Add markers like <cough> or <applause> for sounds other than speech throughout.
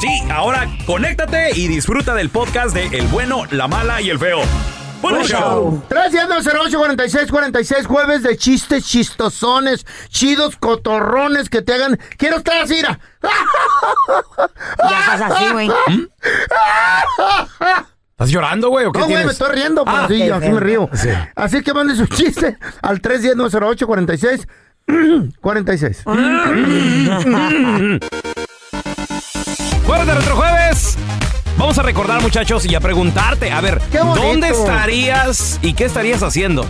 Sí, ahora conéctate y disfruta del podcast de El bueno, la mala y el feo. ¡Buen show! 310-08-4646, jueves de chistes chistosones, chidos cotorrones que te hagan. Quiero estar así, mira. <laughs> Ya estás así, güey. ¿Estás llorando, güey? ¿O qué No, güey, me estoy riendo, pero Ah, sí, así feo. me río. Sí. Así que mande su chiste al 310-908-46. 46. <clears throat> <clears throat> <clears throat> Jueves de Retrojueves. Vamos a recordar, muchachos, y a preguntarte, a ver. ¿dónde estarías y qué estarías haciendo?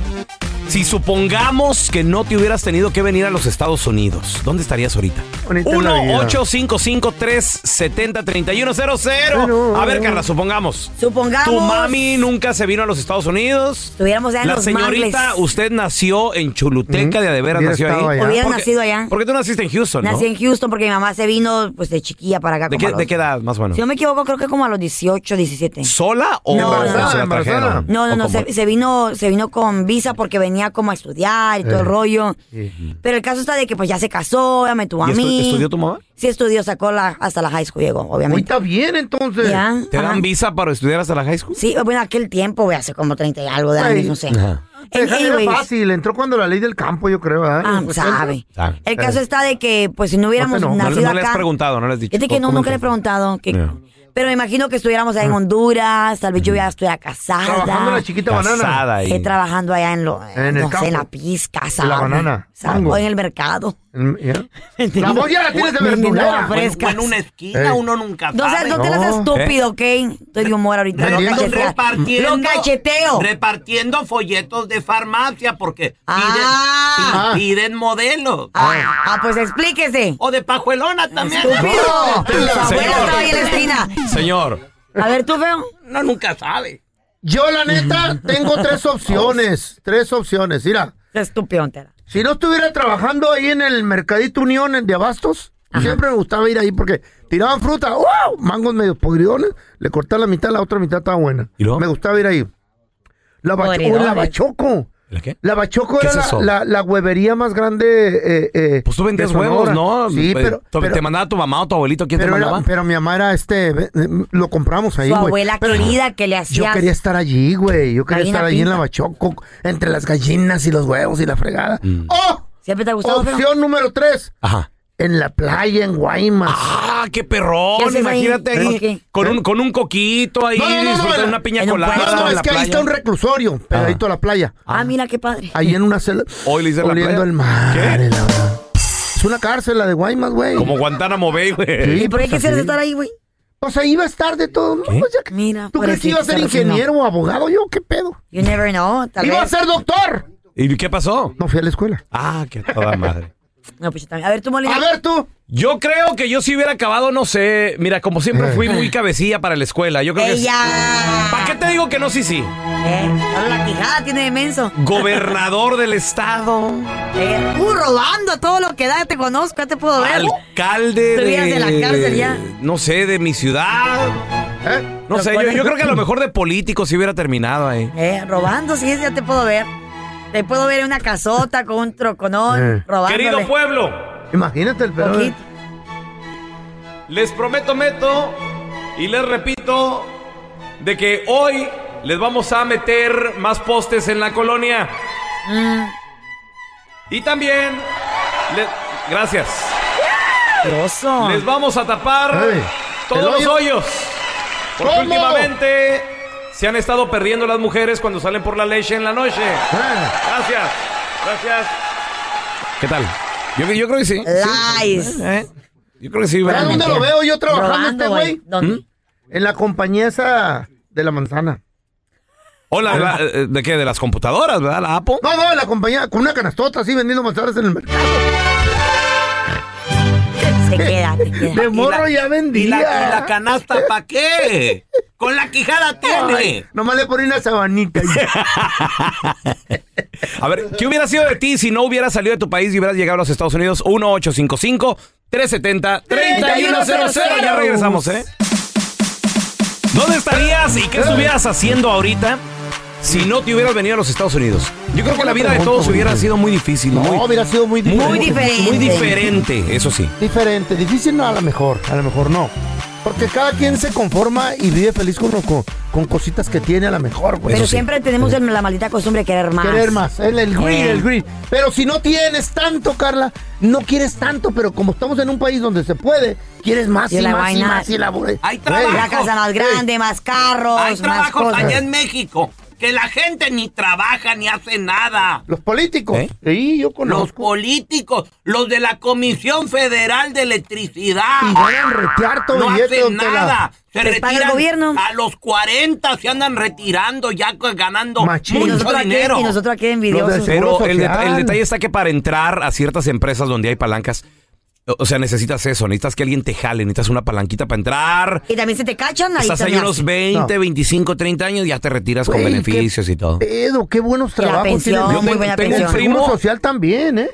Si supongamos que no te hubieras tenido que venir a los Estados Unidos, ¿dónde estarías ahorita? Bonita la vida. 1-855-370-3100. Bueno, A ver. Carla, supongamos. Supongamos. Tu mami nunca se vino a los Estados Unidos. Estuviéramos ya en La los señorita, mangles. usted nació en Chuluteca, de a de veras Hubiera nació estado ahí. allá. Hubiera nacido allá. Porque tú naciste en Houston, ¿no? Nací en Houston porque mi mamá se vino pues de chiquilla para acá. ¿De como qué, de edad, más o menos? Si no me equivoco, creo que como a los 18, 17. ¿Sola o No, no. se la Embarazada. trajeron? No, no, ¿O no, cómo? se, se vino, se vino con visa porque venía como a estudiar y todo el rollo. Pero el caso está de que pues ya se casó, ya me tuvo a ¿Y estu- mí. estudió tu mamá? Sí estudió, sacó la, hasta la high school llegó, Muy obviamente. está bien, entonces. Ya, ¿Te ajá. dan visa para estudiar hasta la high school? Sí, bueno, aquel tiempo, güey, hace como 30 y algo de Güey. años, no sé. Ajá. Deja- Era Anyways, fácil, entró cuando la ley del campo, yo creo. ¿eh? Ah, Pues, sabe. Sabe. El caso está de que, pues, si no hubiéramos No, no, no No, le- nacido no le has acá. preguntado, no le has dicho. Fíjate que no, nunca le he preguntado. que-. Pero me imagino que estuviéramos allá en Honduras, tal vez yo ya estuviera casada. Trabajando la chiquita banana. Casada ahí. Eh, trabajando allá en lo, En el no sé, campo. en la pizca, En ¿sabe? la banana. ¿sabe? Mango. O en el mercado. Mm. <laughs> La voz ya la tienes de verdulera. frescas. en una esquina uno nunca No seas, sabe. no te las No. estúpido, ¿ok? Estoy de humor ahorita. Lo repartiendo, Lo cacheteo. repartiendo folletos de farmacia porque piden, Ah. pi- piden modelos. Ah, ah, pues explíquese. O de pajuelona también. ¡Estúpido! Tu abuela Señor. estaba ahí en la esquina. Señor, A ver, tú, feo. Uno nunca sabe. Yo, la neta, tengo tres <laughs> opciones. Tres opciones. Mira, Estúpido, entera. si no estuviera trabajando ahí en el Mercadito Unión de Abastos, siempre me gustaba ir ahí porque tiraban fruta. ¡Wow! Mangos medio podridones. Le corté la mitad, la otra mitad estaba buena. ¿Y luego? Me gustaba ir ahí. La, bacho- Podridones. la Bachoco. ¿La qué? La Bachoco ¿Qué era es la, eso? la, la huevería más grande. Eh, eh, Pues tú vendías de huevos. ¿no? Sí, Eh, pero. ¿Te pero- te mandaba tu mamá o tu abuelito? ¿Quién pero, te era- mandaba? pero mi mamá era este, eh, lo compramos ahí, Su güey. abuela Pero querida que le Yo hacía. quería estar allí, güey. Yo quería Gallina estar allí en la pinta. bachoco, entre las gallinas y los huevos y la fregada. Mm. ¡Oh! ¿Siempre te ha gustado? Opción número tres. Ajá. En la playa, en Guaymas. ¡Ah, qué perrón! ¿Qué haces ahí? Imagínate ¿Pero ahí con un, con un coquito ahí, No, no, no, no, una piña colada no, no, es que ahí está un reclusorio, pegadito a la playa. Ah, mira qué padre. Ahí en una celda. Hoy le hice la playa. el mar. ¿Qué? la verdad. Es una cárcel la de Guaymas, güey. Como Guantánamo Bay, güey. Sí, ¿Y por qué pues quisieras estar ahí, güey? O sea, iba a estar de todo. ¿no? ¿Qué? Pues ya que- Mira, ¿Tú crees que iba a ser ingeniero o abogado yo? ¿Qué pedo? You never know, tal ¡Iba a ser doctor! ¿Y qué pasó? No fui a la escuela. Ah, qué toda madre. No, pues yo también. A ver, tú, Molina. A ver tú. Yo creo que yo si hubiera acabado, no sé. Mira, como siempre fui muy cabecilla para la escuela. Yo creo que. ¡Ella! ¿Para qué te digo que no? Sí, sí. Eh, solo la quijada tiene de menso. Gobernador del estado. Eh, uh, robando todo lo que da, te conozco, ya te puedo ver. Alcalde Estuvieras de, en la cárcel ya. No sé, de mi ciudad. ¿Eh? No sé, yo, yo creo que a lo mejor de político si hubiera terminado ahí. Eh, robando, sí, ya te puedo ver. Te puedo ver en una casota con un troconón, Eh. robándole. Querido pueblo, Imagínate el pedo. Les prometo, meto y les repito de que hoy les vamos a meter más postes en la colonia. Mm. Y también, le- gracias, les vamos a tapar todos ¿el los hoyo? hoyos. Porque ¿Cómo? últimamente se han estado perdiendo las mujeres cuando salen por la leche en la noche. Eh, Gracias, gracias. ¿Qué tal? Yo, yo creo que sí. Lies. ¿Eh? Yo creo que sí. ¿Sabes ¿verdad? dónde lo veo yo trabajando Robando, este güey? ¿Dónde? En la compañía esa de la manzana. Hola, la- eh, ¿de qué? De las computadoras, ¿verdad? La Apple. No, no, en la compañía, con una canastota así vendiendo manzanas en el mercado. Se queda, queda. De morro ya vendía. ¿Y la, y la canasta para qué? Con la quijada tiene. Ay, nomás le ponía una sabanita. <laughs> A ver, ¿qué hubiera sido de ti si no hubieras salido de tu país y hubieras llegado a los Estados Unidos? 1-855-370-3100. Ya regresamos, ¿eh? ¿Dónde estarías y qué estuvieras haciendo ahorita si no te hubieras venido a los Estados Unidos? Yo creo que la vida de todos hubiera sido muy difícil. No, muy, hubiera sido muy muy, diferente. Muy diferente. Muy diferente, eso sí. Diferente, difícil no, a lo mejor, a lo mejor no. Porque cada quien se conforma y vive feliz con, con, con cositas que tiene a lo mejor, güey. Pero sí. siempre tenemos el- la maldita costumbre de querer más. Querer más, el, el greed, Eh. el greed. Pero si no tienes tanto, Carla, no quieres tanto, pero como estamos en un país donde se puede, quieres más Y y, la más y vaina- más y la Hay trabajo. La casa más grande, más carros, Hay más trabajos cosas. allá en México que la gente ni trabaja ni hace nada. Los políticos. ¿Eh? Sí, yo Los conozco. políticos, los de la Comisión Federal de Electricidad. Y ganan retear todo no billete, hacen nada. Se Les paga el retiran gobierno. a los 40 se andan retirando ya ganando Machín. Y mucho nosotros, aquí, dinero. y nosotros aquí Los envidiosos. Pero el detalle está que para entrar a ciertas empresas donde hay palancas, o- sea, necesitas eso, necesitas que alguien te jale, necesitas una palanquita para entrar. Y también se te cachan ahí Estás ahí unos 20, 25, 30 años, ya te retiras con beneficios y todo. Pedo, qué buenos trabajos pensión, tienen. Yo muy tengo- buena tengo un pensión. primo- Seguro social también, ¿eh?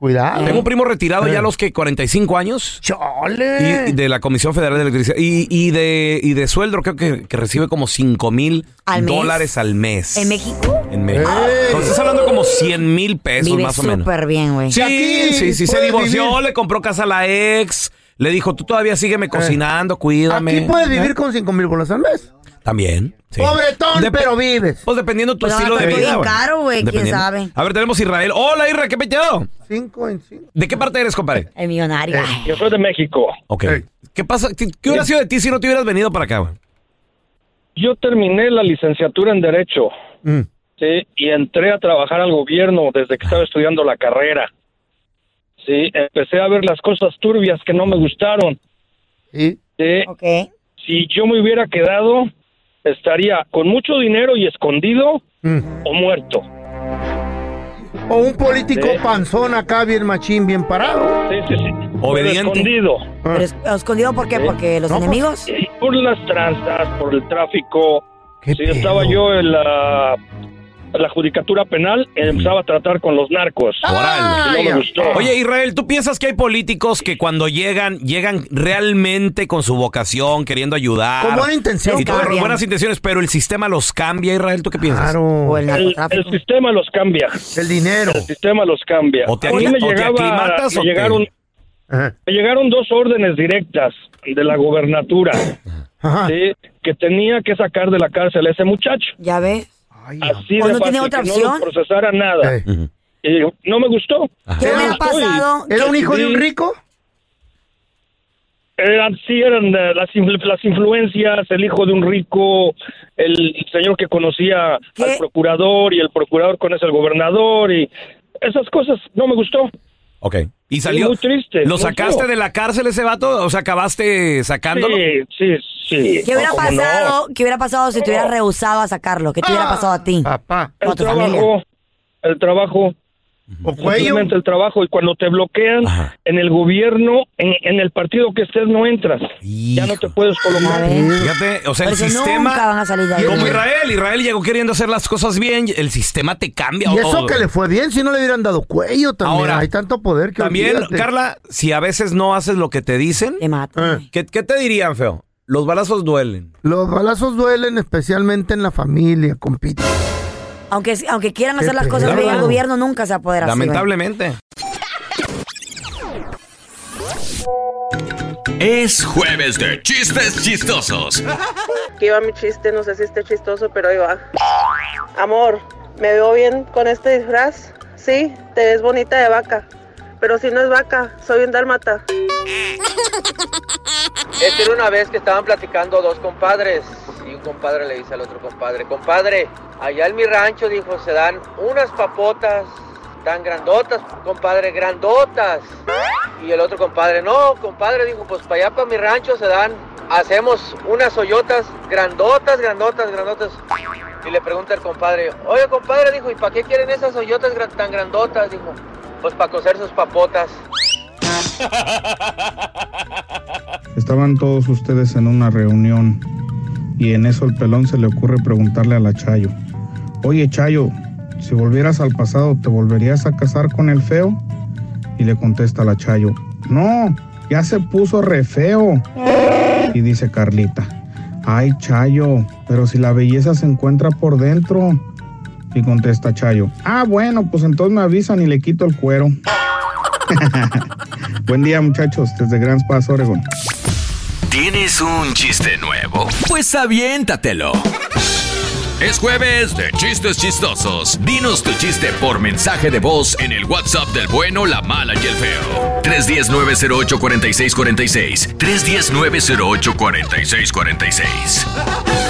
Cuidado. Tengo un primo retirado Eh. ya a los que 45 años. Chole. Y, y de la Comisión Federal de Electricidad. Y, y de, y de sueldo creo que, que recibe como 5 mil ¿Al mes? dólares al mes. ¿En México? En México. ¡Ey! Entonces, estás hablando como 100 mil pesos Vive más o menos. súper bien, güey. Sí, aquí sí, sí, se divorció, vivir. le compró casa a la ex, le dijo, tú todavía sígueme cocinando, cuídame. Aquí puedes vivir con 5 mil bolas al mes. También. sí. Pobretón, Dep- pero vives. Pues dependiendo tu Pero estilo de está vida. bien caro, güey, quién Dependiendo. sabe. A ver, tenemos Israel. Hola, Israel, ¿qué peteado? 5 en 5. ¿De qué parte eres, compadre? El millonario. Eh. Ay, Yo soy de México. Ok. ¿Qué pasa? ¿Qué, qué hubiera sido de ti si no te hubieras venido para acá, güey? Yo terminé la licenciatura en Derecho, Mm. ¿sí? Y entré a trabajar al gobierno desde que estaba estudiando la carrera. Sí, empecé a ver las cosas turbias que no me gustaron. Sí. ¿sí? Ok. Si yo me hubiera quedado, estaría con mucho dinero y escondido Mm. o muerto. O un político Sí. panzón acá, bien machín, bien parado. Sí, sí, sí. Obediente. Escondido. Pero es- ¿Escondido por qué? ¿Porque los No, pues, enemigos? Por las tranzas, por el tráfico. ¿Qué Si pedo? estaba yo en la, la judicatura penal, empezaba a tratar con los narcos. Órale. Y no me gustó. Oye, Israel, ¿tú piensas que hay políticos que cuando llegan, llegan realmente con su vocación, queriendo ayudar? Con buena intención. Y todo, buenas intenciones, pero el sistema los cambia, Israel, ¿tú qué piensas? Claro. O el el, el narcotráfico. sistema los cambia. El dinero. El sistema los cambia. O te a mí me, o te llegaba- aclimatas me o llegaron, me llegaron dos órdenes directas de la gobernatura Ajá. ¿sí? que tenía que sacar de la cárcel a ese muchacho. ¿Ya ves? Así ¿O de no fácil, tiene otra que opción? no procesara nada. eh. Y no me gustó. ¿Qué No me hubiera gustó y- pasado? ¿Era un hijo de un rico? Eran, sí, eran eh, las, influ- las influencias, el hijo de un rico, el señor que conocía ¿Qué? al procurador y el procurador conoce al gobernador y esas cosas no me gustó. Ok. ¿Y salió? muy triste, ¿Lo muy sacaste feo. de la cárcel ese vato? O sea, ¿acabaste sacándolo? Sí, sí, sí. ¿Qué hubiera pasado? ¿Qué hubiera pasado si te hubieras rehusado a sacarlo? ¿Qué te hubiera pasado a ti? Papá. A El familia. trabajo, el trabajo. O cuello. Simplemente el trabajo y cuando te bloquean Ajá. en el gobierno, en, en el partido que estés no entras. Ya no te puedes ver. Fíjate, o sea, el sistema. nunca van a salir de ahí. Como Israel, Israel llegó queriendo hacer las cosas bien, el sistema te cambia. Y eso que le fue bien si no le hubieran dado cuello también. Ahora, Hay tanto poder que También, olvídate. Carla, si a veces no haces lo que te dicen, Te matan. Eh. ¿qué, qué te dirían, feo? Los balazos duelen. Los balazos duelen especialmente en la familia, compita. Aunque, aunque quieran hacer las cosas bien, el gobierno nunca se va a poder hacer. Lamentablemente. Es jueves de chistes chistosos. Aquí va mi chiste, no sé si esté chistoso, pero ahí va. Amor, ¿me veo bien con este disfraz? Sí, te ves bonita de vaca. Pero si no es vaca, soy un dálmata. <laughs> Esta era una vez que estaban platicando dos compadres y un compadre le dice al otro compadre, compadre, allá en mi rancho, dijo, se dan unas papotas tan grandotas, compadre, grandotas. Y el otro compadre, no, compadre, dijo, pues para allá, para mi rancho se dan, hacemos unas hoyotas grandotas, grandotas, grandotas. Y le pregunta el compadre, oye compadre, dijo, ¿y para qué quieren esas hoyotas tan grandotas? Dijo, pues para cocer sus papotas. Estaban todos ustedes en una reunión y en eso el pelón se le ocurre preguntarle a la Chayo, oye Chayo, si volvieras al pasado, ¿te volverías a casar con el feo? Y le contesta la Chayo, no, ya se puso re feo. Y dice Carlita, ay Chayo, pero si la belleza se encuentra por dentro. Y contesta Chayo, ah bueno, pues entonces me avisan y le quito el cuero. <laughs> Buen día muchachos, desde Grand Pass, Oregon. ¿Tienes un chiste nuevo? Pues aviéntatelo. Es jueves de chistes chistosos. Dinos tu chiste por mensaje de voz en el WhatsApp del bueno, la mala y el feo. 310-908-4646. 310-908-4646.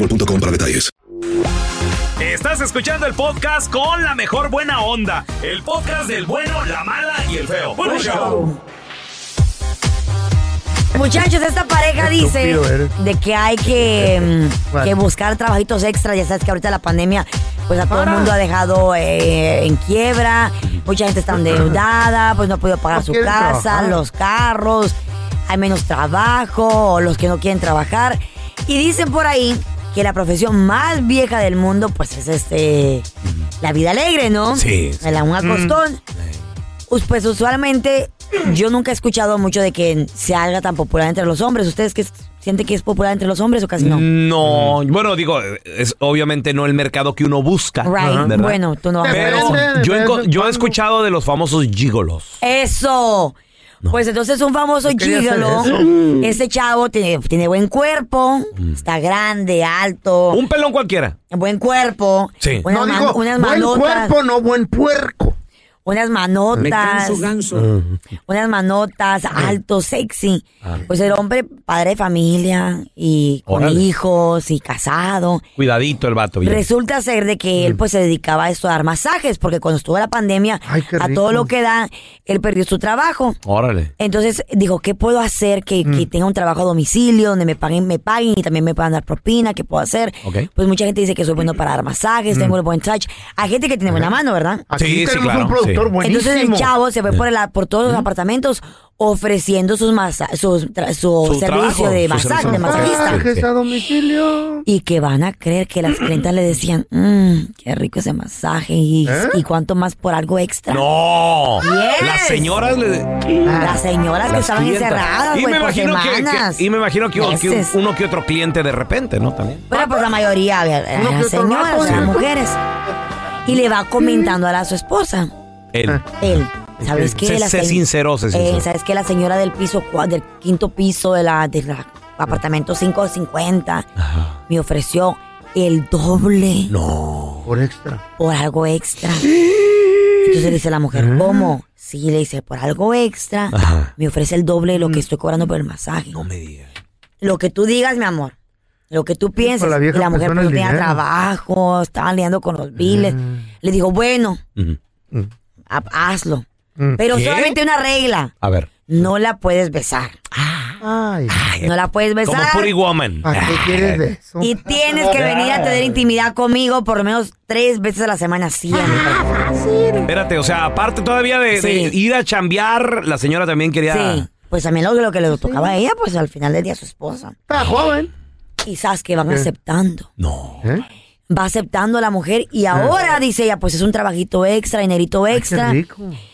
boostmobile.com para detalles. Estás escuchando el podcast con la mejor buena onda. El podcast del bueno, la mala y el feo. Show. Muchachos, esta pareja dice de que hay que, mm, que buscar trabajitos extras. Ya sabes que ahorita la pandemia, pues a todo el mundo ha dejado eh, en quiebra. Mucha gente está endeudada, pues no ha podido pagar No su casa, trabajar. los carros, hay menos trabajo, o los que no quieren trabajar. Y dicen por ahí que la profesión más vieja del mundo, pues es este la vida alegre, ¿no? Sí, sí. La un acostón. Us- Pues usualmente yo nunca he escuchado mucho de que se haga tan popular entre los hombres. ¿Ustedes qué sienten que es popular entre los hombres o casi no? No, bueno, digo, es obviamente no el mercado que uno busca. Right. ¿verdad? Bueno, tú no vas a ver Pero eso. yo, yo he escuchado de los famosos gigolos. Eso. Pues entonces un famoso gigolo. eso. Ese chavo tiene, tiene buen cuerpo, está grande, alto, Un pelón cualquiera. buen cuerpo, Sí. unas, No digo, unas buen cuerpo, no buen puerco. Unas manotas, unas manotas, alto, sexy. Pues el hombre, padre de familia y con Órale. hijos y casado. Cuidadito el vato. bien. Resulta ser de que él pues se dedicaba a esto, a dar masajes, porque cuando estuvo la pandemia, qué a rico. todo lo que da, él perdió su trabajo. Órale. Entonces dijo, ¿qué puedo hacer que, que tenga un trabajo a domicilio, donde me paguen, me paguen y también me puedan dar propina? ¿Qué puedo hacer? Ok. Pues mucha gente dice que soy bueno para dar masajes, tengo el buen touch. Hay gente que tiene buena mano, ¿verdad? Aquí Sí, sí, tenemos claro, un sí. buenísimo. Entonces el chavo se fue por, el- por todos los apartamentos ofreciendo sus masa sus tra- su, Su servicio trabajo, de masaje, de masajista. Masajes a domicilio. Y que van a creer que las clientas le decían, mmm, qué rico ese masaje y, ¿Eh? y cuánto más por algo extra. No. Yes. Las señoras le. Las señoras que Las estaban clientas. encerradas, Y güey, me por imagino que- semanas. que, y me imagino que, uno que otro cliente de repente, ¿no? También. Bueno, pues la mayoría, eh, las señoras, las sí. mujeres. Y le va comentando a la su esposa. Él. Él. ¿Sabes qué? Se- La se- sincero, sé Eh, sincero. ¿Sabes qué? La señora del piso, del quinto piso de la, del apartamento 550 me ofreció el doble. No. Por extra. Por algo extra. <gasps> Entonces le dice la mujer, ¿cómo? Sí, le dice, por algo extra, me ofrece el doble de lo que estoy cobrando por el masaje. No me digas. Lo que tú digas, mi amor. Lo que tú pienses. la vieja y la mujer pues, no el tenía dinero. trabajo, estaban liando con los biles. Le digo, bueno, hazlo. Pero ¿Qué? solamente una regla. A ver. No la puedes besar. Ay. No la puedes besar. Como Puri Woman. ¿Para qué quieres de eso? Y tienes que venir a tener intimidad conmigo por lo menos tres veces a la semana siempre. Espérate, o sea, aparte todavía de, de ir a chambear, la señora también quería. Sí, pues también lo, lo que le tocaba a ella, pues al final del día a su esposa. Está joven. Quizás que van ¿Qué? aceptando. No. Va aceptando a la mujer y ahora, dice ella, pues es un trabajito extra, dinerito extra.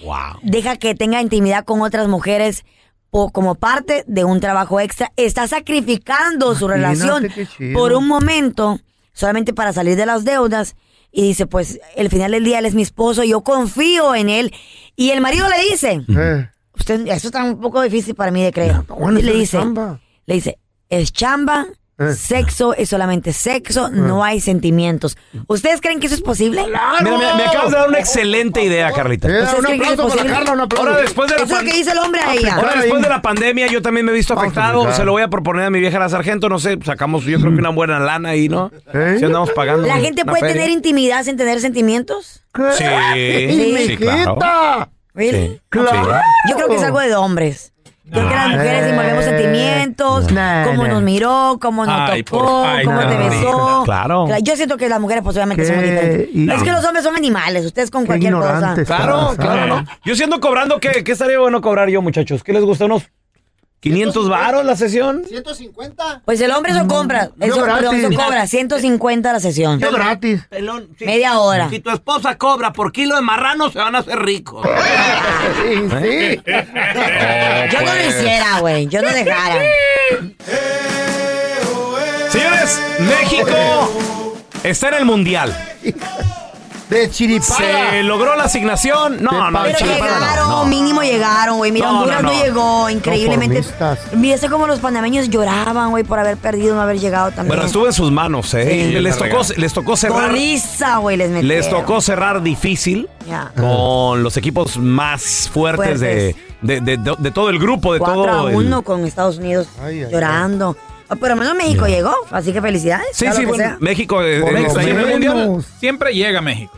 Wow. Deja que tenga intimidad con otras mujeres po- como parte de un trabajo extra. Está sacrificando su relación por un momento solamente para salir de las deudas. Y dice, pues, el final del día él es mi esposo, yo confío en él. Y el marido le dice, Eh. usted, eso está un poco difícil para mí de creer. bueno, le dice, chamba. le dice, es chamba. Sexo es solamente sexo, no hay sentimientos. ¿Ustedes creen que eso es posible? Mira, me, me acabas de dar una excelente idea, Carlita. Eh, ¿Ustedes un creen que es aplauso para posible? Carla, un aplauso. Ahora después de la Eso es lo pan- que dice el hombre a ella. Ahora después de la pandemia yo también me he visto afectado. Se lo voy a proponer a mi vieja la sargento. No sé, sacamos yo creo que una buena lana ahí, ¿no? Si andamos pagando. ¿La gente una puede feria. tener intimidad sin tener sentimientos? Sí, sí, claro. Really? Sí, Claro. Yo creo que es algo de hombres. Creo que las mujeres Eh. envolvemos sentimientos, Nah, cómo nah. nos miró, cómo nos Ay, tocó, por- ay, cómo no, te besó. claro. Yo siento que las mujeres posiblemente diferentes. y- Es que los hombres son animales, ustedes con cualquier cosa. Claro, claro. ¿no? Yo siendo cobrando, ¿qué, ¿qué estaría bueno cobrar yo, muchachos? ¿Qué les gusta? ¿Unos 500 varos la sesión? 150. Pues el hombre eso compra, yo eso, perdón, eso gratis. cobra 150 la sesión. Yo gratis. Pelón, Media hora. Si tu esposa cobra por kilo de marrano, se van a hacer ricos. <laughs> Sí, sí. <laughs> Yo no lo hiciera, güey, yo no dejara. Señores, México <laughs> está en el Mundial. De chiripada. ¿Se logró la asignación? No, no, Pero chiripada no, llegaron, no. mínimo llegaron, güey. Mira, No, Honduras no, no, no. llegó, increíblemente. Conformistas. Mira, como los panameños lloraban, güey, por haber perdido, no haber llegado también. Bueno, estuvo en sus manos, ¿eh? Sí. les, tocó, les tocó cerrar. Güey, les metieron. Les tocó cerrar difícil Ya. con los equipos más fuertes, Fuertes. De, de, de- de todo el grupo, de 4 a todo. el- 1 con Estados Unidos Ay, ay, llorando. Ah, Pero al menos México llegó, así que felicidades. Sí, sí, bueno. México eh, eh, menos. mundial. Siempre llega a México.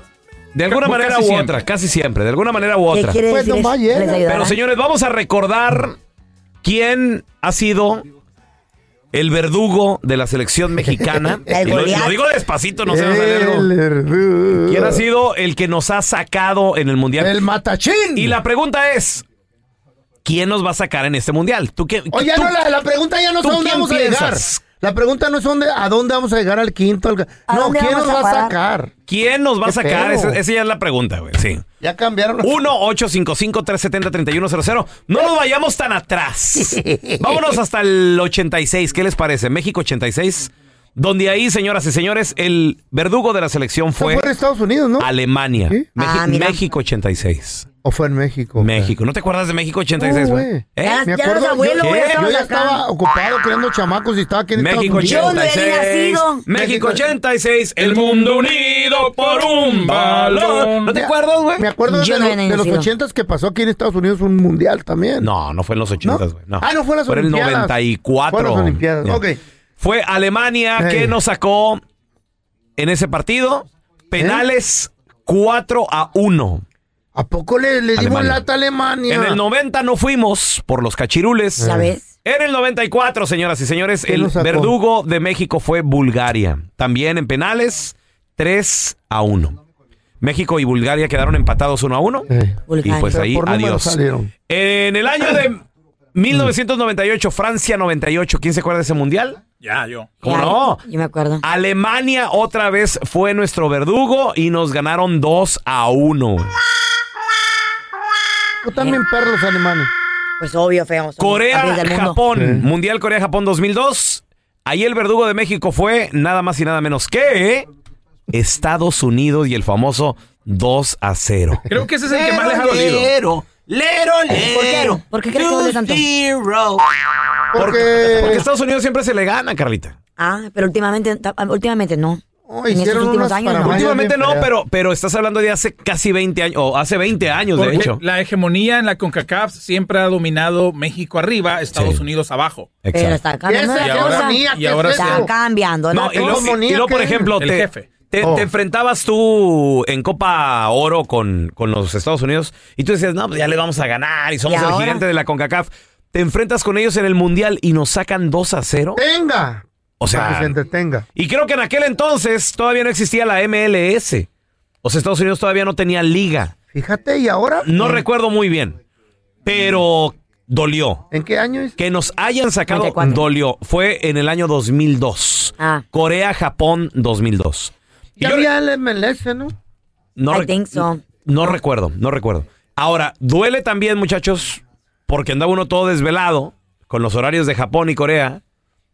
De alguna manera u siempre. otra, casi siempre, de alguna manera u ¿Qué otra. quiere Pues. Pero señores, vamos a recordar quién ha sido el verdugo de la selección mexicana. <laughs> Y lo, digo despacito, no se sale algo. El verdugo. ¿Quién ha sido el que nos ha sacado en el mundial? El matachín. Y la pregunta es: ¿quién nos va a sacar en este mundial? ¿Tú qué? Oye, tú- no, la, la pregunta ya no es ¿tú a dónde vamos a llegar. La pregunta no es dónde, a dónde vamos a llegar al quinto. al- ¿A No, ¿quién nos va a sacar? ¿Quién nos va a ¿Qué sacar? Esa, esa ya es la pregunta, güey. Sí. Ya cambiaron. 1-855-370-3100. No nos vayamos tan atrás. <laughs> Vámonos hasta el 86. ¿Qué les parece? México 86. Donde ahí, señoras y señores, el verdugo de la selección Fue fue en Estados Unidos, ¿no? Alemania. ¿Sí? Ah. México 86. ¿O fue en México? México. ¿No te acuerdas de México 86, No, güey? güey. ¿Eh? Ya- Me ya acuerdo, eras abuelo, yo, güey, yo ya acá. estaba ocupado creando chamacos y estaba aquí en México Estados Unidos. 86. Yo no había nacido. México 86. El mundo unido por un balón. ¿No te acuerdas, güey? Me acuerdo Yo de, no de los nacido. ochentas que pasó aquí en Estados Unidos un mundial también. No, no fue en los 80, güey. No. Ah, no fue en las Fue en el Olimpiadas. 94. Fue en las Olimpiadas, Ya. ok. Fue Alemania Hey. que nos sacó en ese partido penales 4 a 1. ¿A poco le, le dimos lata a Alemania? En el 90 no fuimos por los cachirules. ¿Ya ves? En el 94, señoras y señores, ¿Quién el verdugo de México fue Bulgaria. También en penales, 3 a 1. México y Bulgaria quedaron empatados 1 a 1. Y Bulgaria. pues ahí, adiós. En el año de 1998, Francia 98, ¿quién se acuerda de ese mundial? Ya, yo. ¿Cómo Ya, no? Yo me acuerdo. Alemania otra vez fue nuestro verdugo y nos ganaron 2 a 1. Tú también perros alemanes. Pues obvio, feo. son Corea. Japón. Mundial Corea-Japón 2002. Ahí el verdugo de México fue nada más y nada menos que Estados Unidos y el famoso 2 a 0. Creo que ese es el que más les ha dolido. Lero, lero, ¿Por qué? ¿Por qué crees que duele tanto? Zero. Porque, Porque, Estados Unidos siempre se le gana, Carlita. Ah, pero últimamente, últimamente no. Oh, en estos últimos años no. Últimamente no, pero, pero estás hablando de hace casi 20 años, o hace 20 años, de Porque hecho. la hegemonía en la CONCACAF siempre ha dominado México arriba, Estados Sí. Unidos abajo. Pero Exacto. está cambiando Y ahora-. Está cambiando No, y luego, y luego, por ejemplo, El te, jefe. Te- Oh. te enfrentabas tú en Copa Oro con, con los Estados Unidos y tú decías, no, pues ya le vamos a ganar y somos ¿Y el gigante de la CONCACAF. Te enfrentas con ellos en el Mundial y nos sacan 2 a 0. Tenga. O Para que se sea, entretenga. y creo que en aquel entonces todavía no existía la MLS. O sea, Estados Unidos todavía no tenía liga. Fíjate, ¿y ahora? No recuerdo muy bien, pero dolió. ¿En qué año es? Que nos hayan sacado 94. dolió. Fue en el año 2002. Ah. Corea-Japón 2002. Ya había el MLS, ¿no? No, I think so. no recuerdo, no recuerdo. Ahora, duele también, muchachos, porque andaba uno todo desvelado con los horarios de Japón y Corea.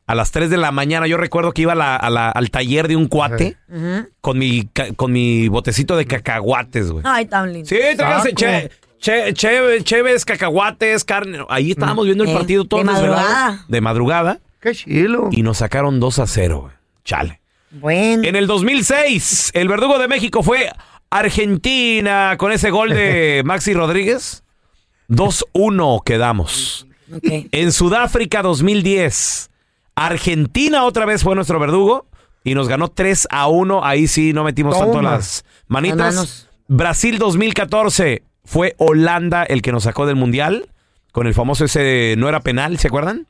A las 3 de la mañana yo recuerdo que iba a la- a la- al taller de un cuate Ujú. con, mi, ca- con mi botecito de cacahuates, güey. Ay, tan lindo. Sí, tráiganse Saco. che, che, che- cheves, cacahuates, carne. Ahí estábamos viendo el Eh, partido todos de desvelados. madrugada. De madrugada. Qué chilo. Y nos sacaron 2 a 0, güey. Chale. Bueno. En el 2006, el verdugo de México fue Argentina con ese gol de <laughs> Maxi Rodríguez. 2-1 quedamos. En Sudáfrica 2010, Argentina otra vez fue nuestro verdugo y nos ganó 3 a 1. Ahí sí no metimos tanto Toma. las manitas. Las manos. Brasil 2014 fue Holanda el que nos sacó del mundial con el famoso ese no era penal, ¿se acuerdan?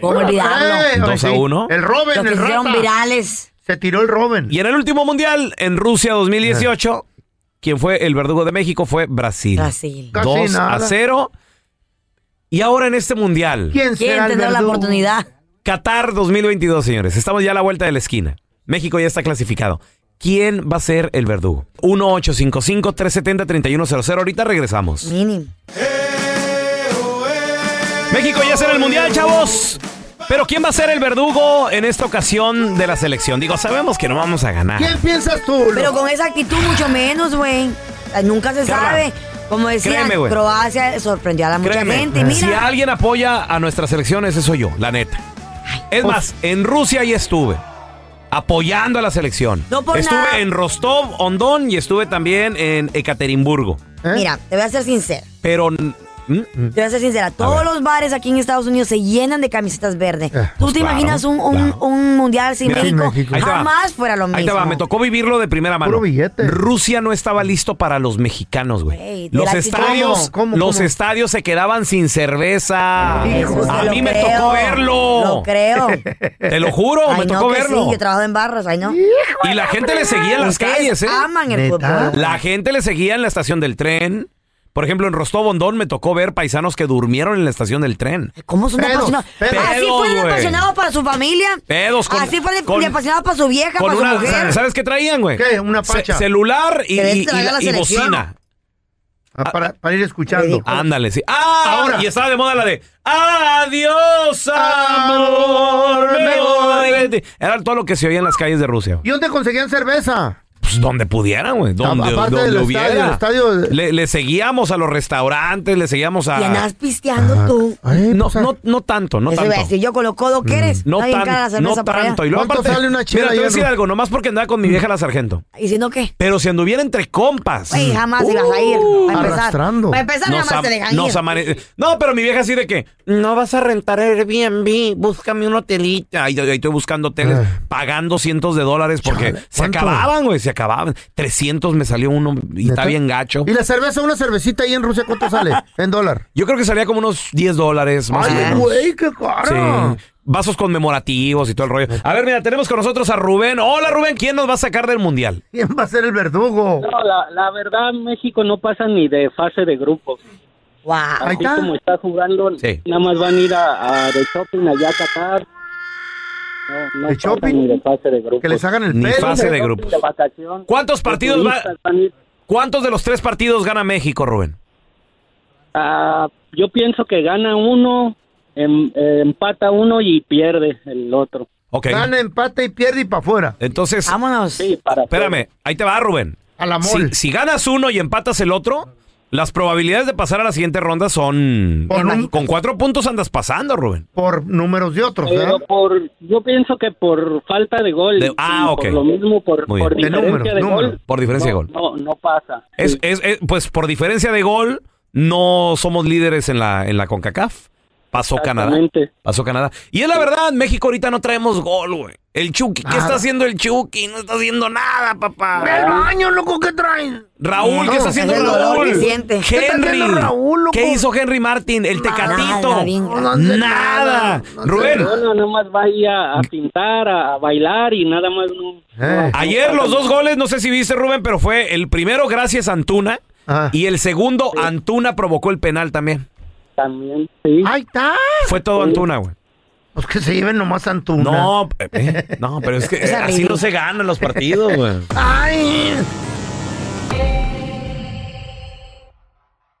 ¿Cómo olvidarlo? Eh, Dos a sí. uno. El Robin, Lo que el rata. virales. Se tiró el Robin. Y en el último mundial, en Rusia 2018, quien fue el verdugo de México fue Brasil. Brasil. Casi 2 nada. a 0. Y ahora en este mundial, ¿Quién ¿Quién será el tendrá la oportunidad? Qatar 2022, señores. Estamos ya a la vuelta de la esquina. México ya está clasificado. ¿Quién va a ser el verdugo? 1-855-370-3100. Ahorita regresamos. Mínimo. México ya será el mundial, chavos. Pero ¿quién va a ser el verdugo en esta ocasión de la selección? Digo, sabemos que no vamos a ganar. ¿Quién piensas tú? Pero con esa actitud mucho menos, güey. Eh, Nunca se Carla, sabe. Como créeme, güey. Croacia sorprendió a la mucha Créeme, gente. si alguien apoya a nuestras selecciones, eso soy yo, la neta. Es Pues- más, en Rusia ya estuve apoyando a la selección. No por estuve nada. en Rostov, Ondón y estuve también en Ekaterimburgo. ¿Eh? mira, te voy a ser sincera. Pero ¿Mm? Te voy a ser sincera. Todos los bares aquí en Estados Unidos se llenan de camisetas verdes. Eh, ¿Tú pues te claro, imaginas un, un- claro. un mundial sin Mira, México? Jamás fuera lo mismo. Ahí te va, me tocó vivirlo de primera mano. Puro billete. Rusia no estaba listo para los mexicanos, güey. Los estadios, ¿Cómo? ¿Cómo? los ¿Cómo? estadios se quedaban sin cerveza. Eso A mí me creo. tocó verlo. Lo creo. Te lo juro, Ay, me no, tocó que verlo. Sí, yo trabajo en barras, ay no. Y la gente le seguía en las calles, ¿eh? aman el fútbol. La gente le seguía en la estación del tren. Por ejemplo, en Rostov Ondón me tocó ver paisanos que durmieron en la estación del tren. ¿Cómo son de Pedos, apasionados? pedos. Así fue de güey. apasionado para su familia. Pedos con- Así fue de, con- apasionado para su vieja, Con para una, su mujer. ¿Sabes qué traían, güey? ¿Qué? Una Ce- pacha. celular y, y- bocina. Ah, para, para ir escuchando. Ándale, sí. Ah, Ahora. y estaba de moda la de Adiós, amor, me voy de ti". Era todo lo que se oía en las calles de Rusia. ¿Y dónde conseguían cerveza? Pues donde pudieran, güey. Donde, Aparte donde del hubiera. estadio, el estadio de- Le, le seguíamos a los restaurantes, le seguíamos a. Y andabas pisteando tú. no, no, no tanto, no Eso tanto. iba a decir yo con lo codo que eres. No, Está bien tan- cara la cerveza no allá. tanto. Y luego aparte, mira, te voy a decir algo, nomás porque andaba con mi vieja la sargento. ¿Y si no qué? Pero si anduviera entre compas. Güey, jamás ibas a ir. Para empezar. arrastrando. Para empezar, Nos jamás am- te dejan nos ir. amane- No, pero mi vieja así de que no vas a rentar Airbnb, búscame un hotelito. Ahí, ahí estoy buscando hoteles, pagando cientos de dólares porque se ¿cuánto? acababan, güey, se acababan. 300 me salió uno y está bien gacho. ¿Y la cerveza, una cervecita ahí en Rusia, cuánto sale? <laughs> En dólar. Yo creo que salía como unos 10 dólares más o Ay, menos. güey, qué caro. Sí. Vasos conmemorativos y todo el rollo. A ver, mira, tenemos con nosotros a Rubén. Hola, Rubén, ¿quién nos va a sacar del mundial? ¿Quién va a ser el verdugo? No, la, la verdad, México no pasa ni de fase de grupos. Wow. Así como está jugando, Sí. nada más van a ir a, a de shopping allá a Qatar. No, no ¿De pasan shopping? Ni de fase de grupos. Que les hagan el Ni pelo. fase de grupos. De vacación. ¿Cuántos partidos va? ¿Cuántos de los tres partidos gana México, Rubén? Ah, yo pienso que gana uno, em- eh, empata uno y pierde el otro. Ok. Gana, empate y pierde y para afuera. Entonces, Vámonos. Sí, para espérame, ahí te va, Rubén. A la si ganas uno y empatas el otro, las probabilidades de pasar a la siguiente ronda son... Por un- Con cuatro puntos andas pasando, Rubén. Por números de otros, ¿verdad? Pero por, yo pienso que por falta de gol. De- y ah, ok. Por lo mismo, por, Muy por bien. De diferencia número, de número. gol. Por diferencia no, de gol. No, no pasa. Es, Sí. es- es- pues por diferencia de gol, no somos líderes en la, en la CONCACAF. Pasó Canadá. Pasó Canadá. Y es la verdad, México ahorita no traemos gol, güey. El Chucky, ¿qué está haciendo el Chucky? No está haciendo nada, papá. El baño, loco, ¿qué traen? Raúl, ¿qué está haciendo Raúl? que siente. ¿Qué está Henry. haciendo Raúl, loco? ¿Qué hizo Henry Martin? El tecatito. Nada, bien No, no Rubén, más va a pintar, a, a bailar y nada más no. Eh. ayer los dos goles, no sé si viste, Rubén, pero fue el primero gracias a Antuna. Ah. Y el segundo, Antuna provocó el penal también. También, sí. Ahí está. Fue todo Antuna, güey. Pues que se lleven nomás Antuna. No, eh, eh, no, pero es que <laughs> Es eh, así no se ganan los partidos, güey. Ay.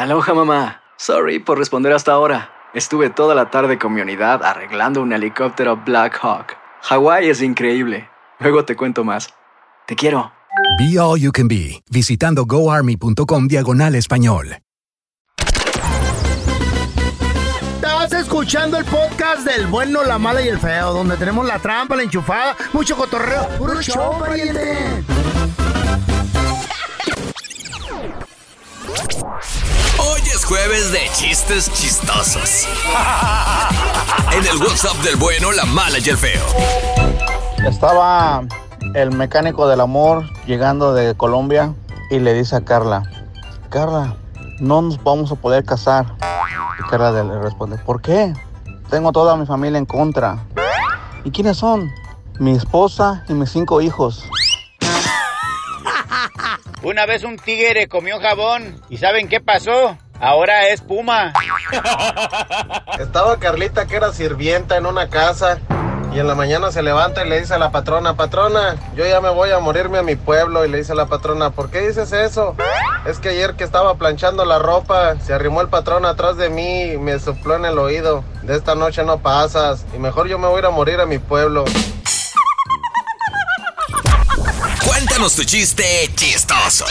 Aloha mamá. Sorry por responder hasta ahora. Estuve toda la tarde con mi unidad arreglando un helicóptero Black Hawk. Hawái es increíble. Luego te cuento más. Te quiero. Be All You Can Be, visitando goarmy.com diagonal español. Estás escuchando el podcast del bueno, la mala y el feo, donde tenemos la trampa, la enchufada, mucho cotorreo. ¡Puro show, pariente! Jueves de chistes chistosos. <laughs> En el WhatsApp del bueno, la mala y el feo. Estaba el mecánico del amor llegando de Colombia y le dice a Carla, Carla, no nos vamos a poder casar. Y Carla le responde, ¿por qué? Tengo toda mi familia en contra. ¿Y quiénes son? Mi esposa y mis cinco hijos. Una vez un tigre comió jabón y ¿saben qué pasó? Ahora es puma. Estaba Carlita que era sirvienta en una casa y en la mañana se levanta y le dice a la patrona, patrona, yo ya me voy a morirme a mi pueblo y le dice a la patrona, ¿por qué dices eso? Es que ayer que estaba planchando la ropa, se arrimó el patrón atrás de mí y me sopló en el oído, de esta noche no pasas y mejor yo me voy a ir a morir a mi pueblo. Cuéntanos tu chiste chistoso.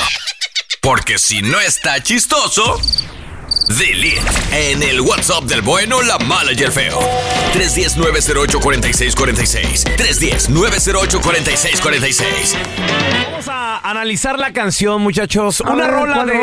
Porque si no está chistoso, delete en el WhatsApp del bueno, la mala y el feo. 310-908-4646. 310-908-4646. Vamos a analizar la canción, muchachos. Una ver, rola ¿cuál de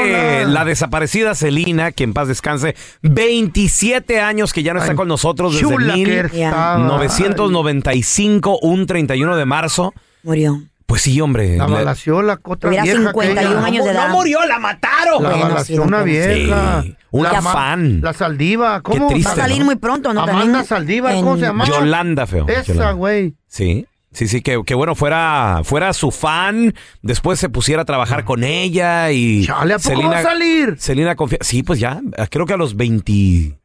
rola? la desaparecida Celina, que en paz descanse. 27 años que ya no está con nosotros desde chula que estaba. 1995, un 31 de marzo. Murió. Pues sí, hombre. La balació la otra Tuviera vieja. 51 aquella. años de edad. No murió, la mataron. La Bueno, balació sí, una vieja. Sí, una La fan. La Saldiva. ¿Cómo? Qué triste, Va a salir ¿no? muy pronto, ¿no? Amanda Saldiva, en- ¿cómo se llama? Yolanda, feo. Esa, güey. Sí. Sí, sí, que, que bueno, fuera, fuera su fan, después se pusiera a trabajar con ella y... Chale, ¿a poco va a salir? Celina confía... Sí, pues ya, creo que a los 20...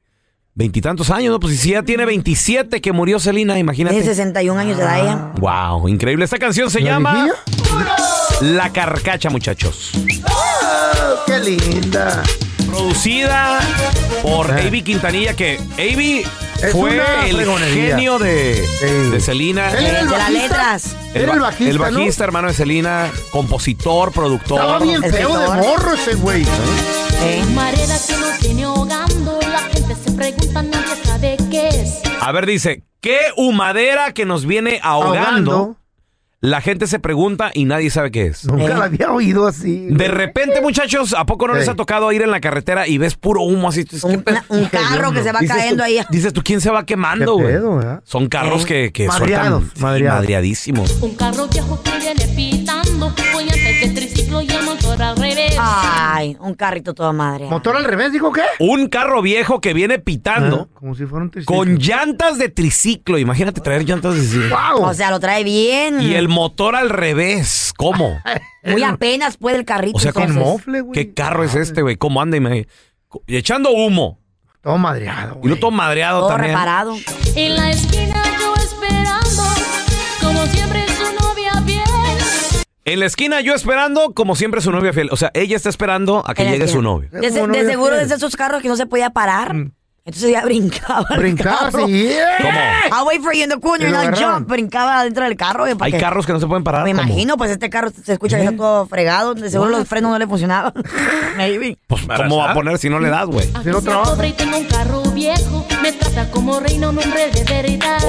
Veintitantos años, ¿no? Pues si ya tiene 27 que murió Celina, imagínate. Tiene 61 años de edad ella. Wow, increíble. Esta canción se ¿La llama? La Carcacha, muchachos. Ah, ¡Qué linda! Producida por Eh. Avi Quintanilla, que Avi Es fue una el fregonería. genio de, Sí. de Celina. Él era el De las bajista. letras. Era el ba- bajista, el ¿no? bajista, hermano de Celina, compositor, productor. Estaba bien El feo de morro ese güey. ¿eh? Que nos tiene ahogando, se pregunta, nadie sabe qué es. A ver, dice, ¿qué humadera que nos viene ahogando? Ahogando. La gente se pregunta y nadie sabe qué es. Nunca Eh. la había oído así. De repente, muchachos, ¿a poco no les ha tocado ir en la carretera y ves puro humo así? Es que, Un, una- un carro que se va dices cayendo tú- ahí. Dices tú, ¿quién se va quemando, ¿Qué güey? Son carros Eh. que, que Madreados, sueltan sí, madreados. madreadísimos. Un carro viejo que viene pitando, con llantas y el motor al revés. Ay, un carrito toda madre. ¿Motor al revés, dijo qué? Un carro viejo que viene pitando Ah, Como si fuera un triciclo. con llantas de triciclo. Imagínate traer llantas de triciclo. ¡Wow! O sea, lo trae bien. Y el motor al revés. ¿Cómo? <laughs> Muy apenas puede el carrito. O sea, Con mofle, güey. ¿Qué carro es este, güey? ¿Cómo anda? Y echando humo. Todo madreado, Y güey. lo todo madreado Todo también. reparado. En la esquina En la esquina yo esperando, como siempre, su novia fiel. O sea, ella está esperando a que llegue su novio. De, ¿Cómo no de seguro fiel? es de esos carros que no se podía parar. Entonces ya brincaba. el Brincaba carro. así. ¿Cómo? I'll wait for you in the corner, Y lo no jump. Brincaba dentro del carro. Hay porque- carros que no se pueden parar. Me ¿cómo? imagino, pues este carro se escucha que está todo fregado. De seguro los frenos no le funcionaban. <laughs> Maybe. Pues, ¿cómo va a poner si no le das, güey? Sea trabaja. pobre y tengo un carro viejo, me trata como reina un hombre de verdad.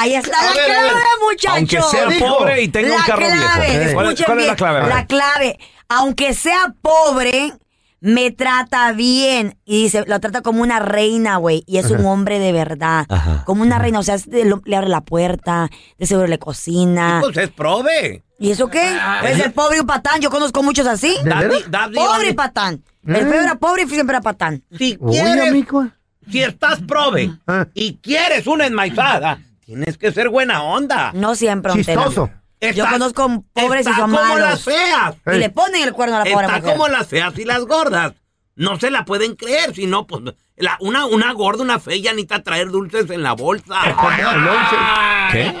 Ahí está A la ver, clave, muchachos. Aunque sea dijo? pobre y tenga un carro clave, viejo. ¿Cuál, es- escuchen cuál es la clave? La clave. Aunque sea pobre, me trata bien. Y dice, lo trata como una reina, güey. Y es un hombre de verdad. Ajá. Como una reina. O sea, es de lo- le abre la puerta, de seguro le cocina. Pues es prove. ¿Y eso qué? Es el pobre y un patán. Yo conozco muchos así. ¿De Daddy, daddy, Pobre y patán. El feo era pobre y siempre era patán. Si quieres, amigo. si estás prove Ah. y quieres una enmaizada, tienes que ser buena onda. No siempre, don Tela. Chistoso. Yo conozco pobres y está son como malos. las feas. Y le ponen el cuerno a la pobre Está mujer. como las feas y las gordas. No se la pueden creer, si no, pues la- una, una gorda, una fea ya necesita traer dulces en la bolsa. <laughs> ¿Qué?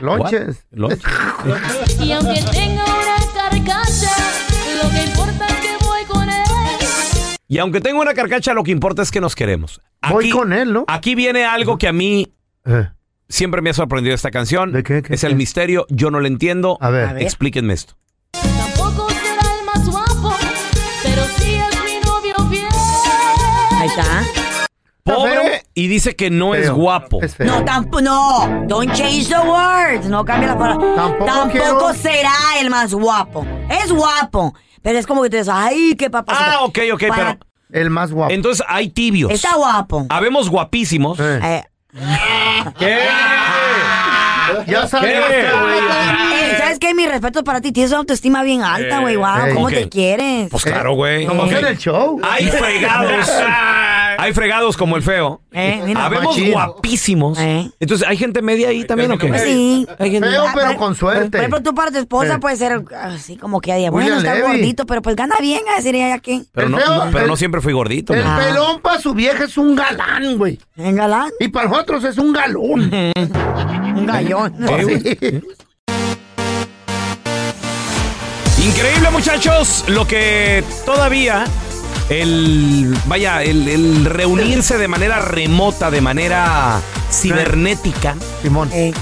Lonches. Lonches. <laughs> Y aunque tenga una carcacha, lo que importa es que voy con él. Y aunque tenga una carcacha, lo que importa es que nos queremos. Voy con él, ¿no? Aquí viene algo que a mí Eh, siempre me ha sorprendido esta canción. ¿De qué, qué, es el misterio, yo no lo entiendo. A ver. A ver. Explíquenme esto. Tampoco será el más guapo, pero sí es mi novio fiel. Ahí está. Pobre y dice que no es guapo. Es. No, tampoco, no. Don't change the words. No cambie la palabra. Tampoco quiero- será el más guapo. Es guapo. Pero es como que tú dices, ay, qué papá. Ah, ok, ok, pero El más guapo. entonces hay tibios. Está guapo. Habemos guapísimos. Eh. Eh, ¿Qué? Ya sabes, ¿Sabes qué? Mi respeto para ti. Tienes una autoestima bien alta, güey. Wow. ¿cómo te quieres? Pues claro, güey. Como que en el show. Hay fregados. <laughs> hay fregados como el feo. Eh, mira. Habemos guapísimos. Eh. Entonces, ¿hay gente media ahí también o qué? Sí. Hay gente- Feo, Ah, pero con suerte. Por ejemplo, tú para tu esposa Eh. puede ser así como que ella, bueno, está Levy. gordito, pero pues gana bien, a decir ella que. Pero, no, feo- pero el- no siempre fui gordito. El man. pelón para su vieja es un galán, güey. En galán, Y para nosotros es un galón. <laughs> un gallón. Sí. Increíble, muchachos, lo que todavía el vaya, el, el reunirse de manera remota, de manera cibernética, Simón. Eh,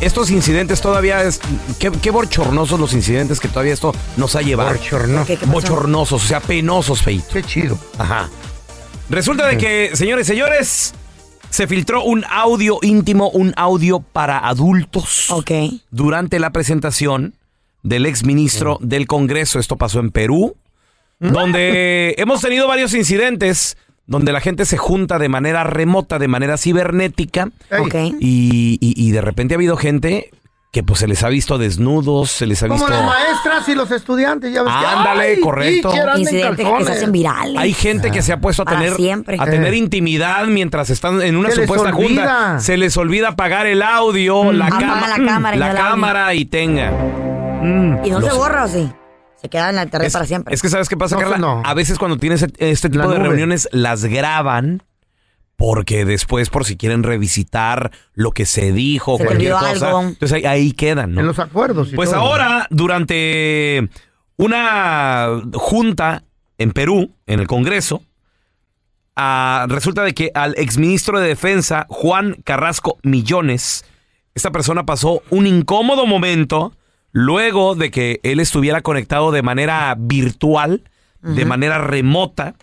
estos incidentes todavía es. Qué, qué bochornosos los incidentes que todavía esto nos ha llevado. Bochornosos. ¿Qué- qué pasó? Bochornosos, o sea, penosos, feito. Qué chido. Ajá. Resulta de que, señores, señores, se filtró un audio íntimo, un audio para adultos. Ok. Durante la presentación del exministro del Congreso. Esto pasó en Perú, donde hemos tenido varios incidentes donde la gente se junta de manera remota, de manera cibernética. Ok. Y, y- y de repente ha habido gente que pues se les ha visto desnudos, se les ha Como visto... las maestras y los estudiantes, ya ves que, Ándale, ¡ay, correcto. en Incidentes que calzones! se hacen virales. Hay gente que se ha puesto a Para tener, siempre. a tener Eh. intimidad mientras están en una Se les supuesta olvida. junta. Se les olvida apagar el audio, la, Apaga cama- la cámara y el audio. cámara y tenga. Y no Los- se borra, ¿o sí? Se queda en la internet Es, para siempre. es que sabes qué pasa, No, Carla. no. A veces cuando tienes e- este tipo La de nube. reuniones las graban porque después por si quieren revisitar lo que se dijo, Se cualquier cosa. algo. Entonces ahí, ahí quedan, ¿no? En los acuerdos. y Pues todo. ahora, durante una junta en Perú, en el Congreso, ah, resulta de que al exministro de Defensa, Juan Carrasco Millones, esta persona pasó un incómodo momento luego de que él estuviera conectado de manera virtual, de manera remota,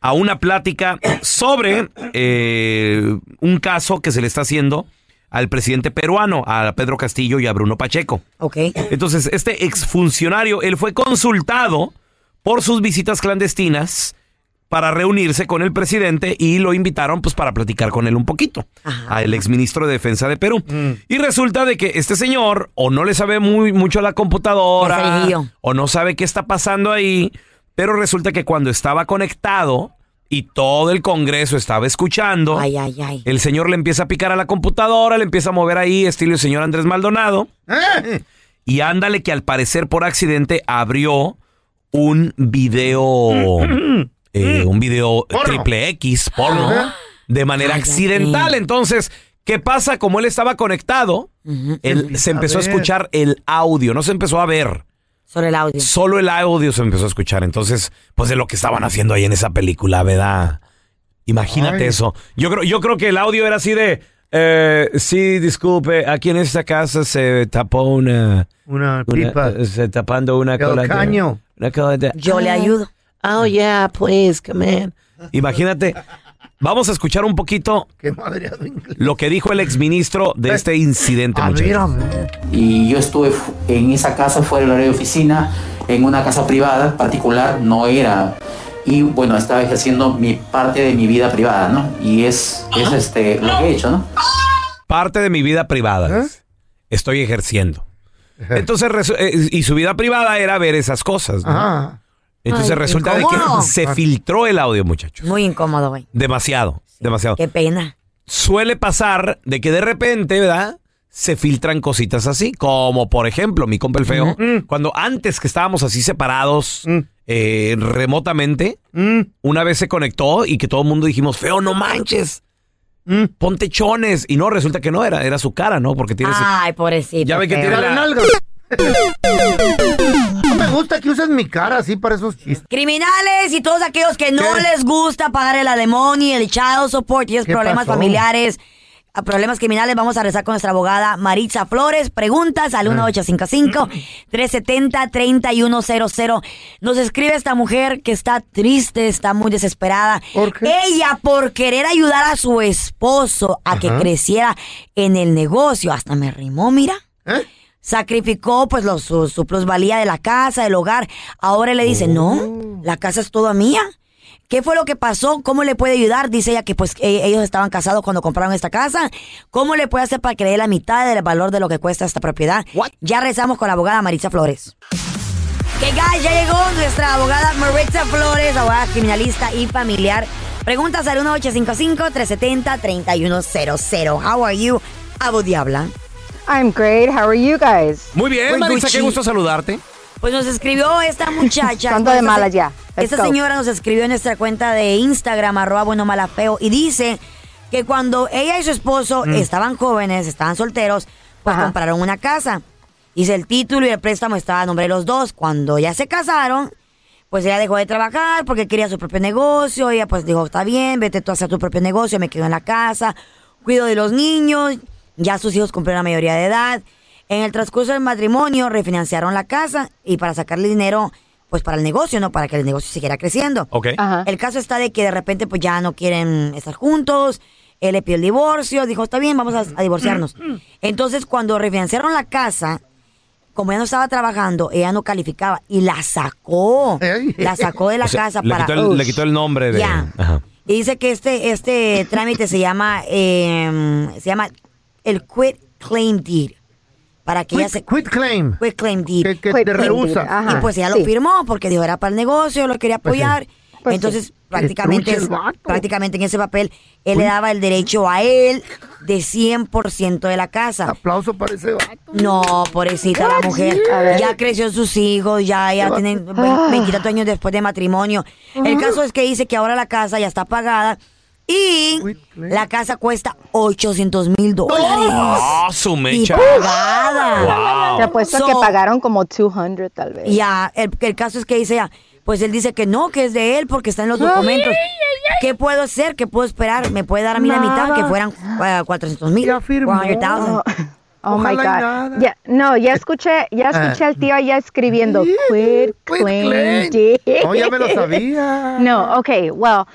a una plática sobre eh, un caso que se le está haciendo al presidente peruano, a Pedro Castillo y a Bruno Pacheco. Ok. Entonces, este exfuncionario, él fue consultado por sus visitas clandestinas para reunirse con el presidente y lo invitaron pues para platicar con él un poquito, al exministro de Defensa de Perú. Y resulta de que este señor o no le sabe muy mucho a la computadora o no sabe qué está pasando ahí, pero resulta que cuando estaba conectado y todo el Congreso estaba escuchando, Ay, ay, ay. el señor le empieza a picar a la computadora, le empieza a mover ahí, estilo el señor Andrés Maldonado. ¡Eh! Y ándale que al parecer por accidente abrió un video, <clears throat> eh, un video Porno. triple X, porno, Ajá. de manera accidental. Entonces, ¿qué pasa? Como él estaba conectado, él se empezó a escuchar el audio, no se empezó a ver. Solo el audio. Solo el audio se empezó a escuchar. Entonces, pues de lo que estaban haciendo ahí en esa película, ¿verdad? Imagínate Ay. eso. Yo creo, yo creo que el audio era así de. eh, sí, disculpe, aquí en esta casa se tapó una. Una pipa. se tapando una cola. caño. Una cola de- Yo le ayudo. Oh, yeah, please, come in. Imagínate. Vamos a escuchar un poquito lo que dijo el exministro de este incidente, muchachos. y yo estuve en esa casa fuera del horario de oficina, en una casa privada particular, no era y bueno, estaba ejerciendo mi parte de mi vida privada, ¿no? Y es, es este lo que he hecho, ¿no? Parte de mi vida privada. ¿Eh? Estoy ejerciendo. Entonces, eh, y su vida privada era ver esas cosas. ¿no? Ajá. Entonces Ay, resulta de que se filtró el audio, muchachos. Muy incómodo, güey. Demasiado, demasiado. Qué pena. Suele pasar de que de repente, ¿verdad? Se filtran cositas así, como por ejemplo, mi compa el feo, cuando antes que estábamos así separados Mm. eh, remotamente, una vez se conectó y que todo el mundo dijimos, feo, no manches, Mm. ponte chones. Y no, resulta que no, era, era su cara, ¿no? Porque tiene... ese- Ay, pobrecito. Ya ve que feo. tiene la- <laughs> gusta que uses mi cara así para esos chistes. Criminales y todos aquellos que no ¿Qué? les gusta pagar el alimony, el child support y esos ¿Qué problemas pasó? familiares, a problemas criminales, vamos a rezar con nuestra abogada Maritza Flores. Preguntas al 1855-370-3100. Nos escribe esta mujer que está triste, está muy desesperada. ¿Por qué? Ella, por querer ayudar a su esposo a que creciera en el negocio, hasta me rimó, mira ¿Eh? Sacrificó pues lo- su, su plusvalía de la casa, del hogar. Ahora le dice, Oh. no, la casa es toda mía. ¿Qué fue lo que pasó? ¿Cómo le puede ayudar? Dice ella que pues e- ellos estaban casados cuando compraron esta casa. ¿Cómo le puede hacer para que le dé la mitad del valor de lo que cuesta esta propiedad? Ya rezamos con la abogada Maritza Flores. Que guys, ya llegó nuestra abogada Maritza Flores, abogada criminalista y familiar. Preguntas al 1855-370-3100. How are you, Abo Diabla? I'm great. How are you guys? Muy bien, Muy Marisa, Gucci. qué gusto saludarte. Pues nos escribió esta <laughs> muchacha. Pues, de esta mala se- ya. Let's Esta go. señora nos escribió en nuestra cuenta de Instagram, arroba bueno mala feo, y dice que cuando ella y su esposo Mm. estaban jóvenes, estaban solteros, pues compraron una casa. Dice el título y el préstamo estaba a nombre de los dos. Cuando ya se casaron, pues ella dejó de trabajar porque quería su propio negocio. Ella pues dijo, está bien, vete tú a hacer tu propio negocio, me quedo en la casa, cuido de los niños. Ya sus hijos cumplieron la mayoría de edad. En el transcurso del matrimonio refinanciaron la casa y para sacarle dinero, pues para el negocio, ¿no? Para que el negocio siguiera creciendo. Ok. El caso está de que de repente pues ya no quieren estar juntos. Él le pidió el divorcio, dijo, está bien, vamos a, a divorciarnos. <clears throat> Entonces, cuando refinanciaron la casa, como ella no estaba trabajando, ella no calificaba y la sacó. La sacó de la <laughs> O sea, casa le para... Quitó el, le quitó el nombre de. Ya. Ajá. Y dice que este, este trámite se llama, eh, se llama el quit claim deed. Para que ella se... Quit claim. Quit claim deed. Que- que Quit te rehúsa. y pues ella sí. lo firmó porque dijo, era para el negocio, lo quería Pues sí. apoyar. Pues Entonces, sí. prácticamente, prácticamente en ese papel, él le daba el derecho a él de 100% de la casa. Aplauso para ese vato. No, pobrecita la mujer. Ya creció sus hijos, ya, ya tienen Ah. veintitantos años después de matrimonio. El caso es que dice que ahora la casa ya está pagada y la casa cuesta 800 mil dólares. Ah, su Y mecha. pagada. Wow. Te apuesto So- que pagaron como 200 tal vez. Ya, el, el caso es que dice ya, pues él dice que no, que es de él porque está en los documentos. ¿Qué puedo hacer? ¿Qué puedo esperar? ¿Me puede dar a mí la mitad? Que fueran uh, 400 mil. 400,000. Oh my Ojalá y God. nada. Ya, no, ya escuché, ya escuché Ah. al tío allá escribiendo quit deed. Oh, ya me lo sabía. <laughs> No, okay, well,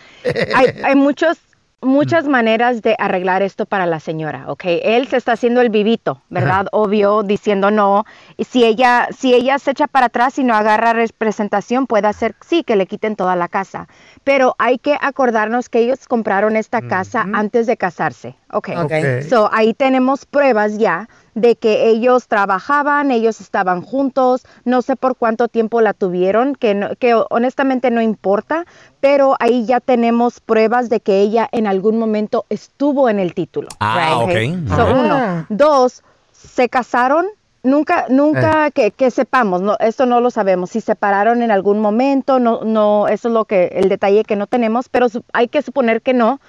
hay, hay muchos muchas maneras de arreglar esto para la señora, ¿ok? Él se está haciendo el vivito, ¿verdad? Obvio, diciendo no. Y si ella, si ella se echa para atrás y no agarra representación, puede hacer, sí, que le quiten toda la casa. Pero hay que acordarnos que ellos compraron esta casa antes de casarse, ¿ok? Ok. So, ahí tenemos pruebas ya de que ellos trabajaban, ellos estaban juntos, no sé por cuánto tiempo la tuvieron, que, no- que honestamente no importa, pero ahí ya tenemos pruebas de que ella en algún momento estuvo en el título. Ah, ok. So, Ah. uno. Dos, se casaron. Nunca, nunca que, que sepamos, no, esto no lo sabemos, si se separaron en algún momento, no, no, eso es lo que, el detalle que no tenemos, pero su- hay que suponer que no,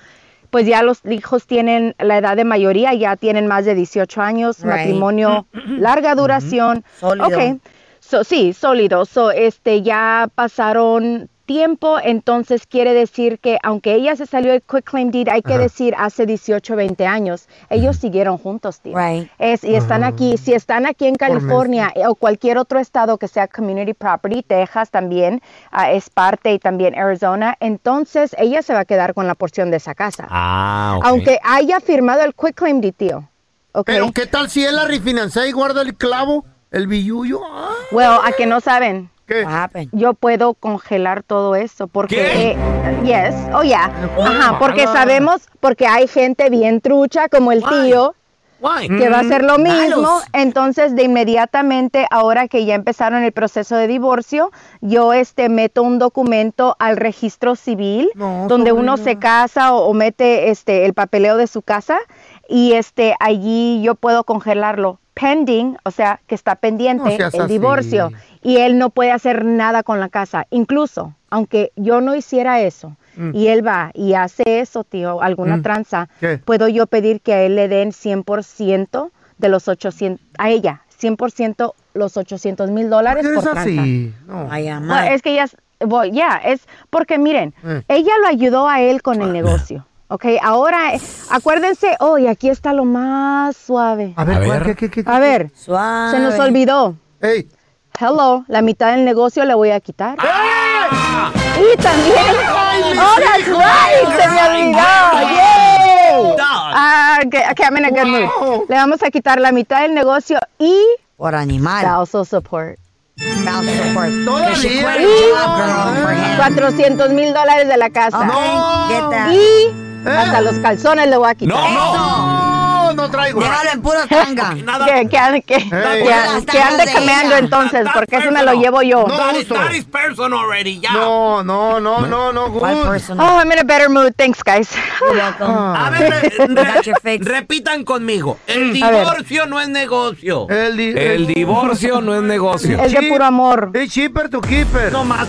pues ya los hijos tienen la edad de mayoría, ya tienen más de 18 años, Right. matrimonio, <clears throat> larga duración. Sólido. Ok, so, sí, sólido. So, este, ya pasaron tiempo, entonces quiere decir que aunque ella se salió de Quick Claim Deed, hay que Ajá. decir hace 18, 20 años, ellos siguieron juntos, tío. Es, y están aquí, si están aquí en California o cualquier otro estado que sea Community Property, Texas también ah, es parte y también Arizona, entonces ella se va a quedar con la porción de esa casa. Ah, ok. Aunque haya firmado el Quick Claim Deed, tío. ¿ok? Pero ¿qué tal si él la refinancia y guarda el clavo, el billuyo? Ah, Well, a que no saben. ¿Qué? Yo puedo congelar todo eso porque ¿Qué? eh, yes, oh ya, ¿cómo ajá, porque mala? sabemos porque hay gente bien trucha como el tío que va a hacer lo Mm, mismo, malos. entonces de inmediatamente ahora que ya empezaron el proceso de divorcio, yo este meto un documento al registro civil donde uno se casa o, o mete este el papeleo de su casa y este allí yo puedo congelarlo pending, o sea, que está pendiente No el así. divorcio y él no puede hacer nada con la casa, incluso aunque yo no hiciera eso Mm. y él va y hace eso, tío, alguna Mm. tranza, ¿Qué? puedo yo pedir que a él le den 100% de los 800, a ella, 100% los 800 mil dólares ¿Por qué por eres tranza. así? No. Ay, Bueno, es que ya, es- voy, ya, es porque miren, Eh. ella lo ayudó a él con el negocio. Ok, ahora eh, acuérdense, oh, y aquí está lo más suave. A ver, A ver. ¿Qué, qué, qué, A ver, Suave. se nos olvidó. Hello, la mitad del negocio le voy a quitar. Y también. ¡Oh, that's right! ¡Se me olvidó! ¡Yay! Ah, okay, okay, I'm in a good mood. Le vamos a quitar la mitad del negocio y. Por animal. Spousal support. Spousal support. Todavía. Que she quit her Y job, girl, for him. 400 mil dólares de la casa. Ok, get that. Y hasta los calzones le voy a quitar. No, no traigo. Déjalo en puro <laughs> tanga. Que, que, ande- que, que- que ande cambiando entonces, porque eso me lo llevo yo. That is, that is person already, ya. No, no, no, no, no, good. Oh, I'm in a better mood. Thanks, guys. A ver, re- <laughs> re- repitan conmigo. El ver. divorcio no es negocio. El, di- El divorcio no es negocio. Es de puro amor. Es cheaper to keeper. No más.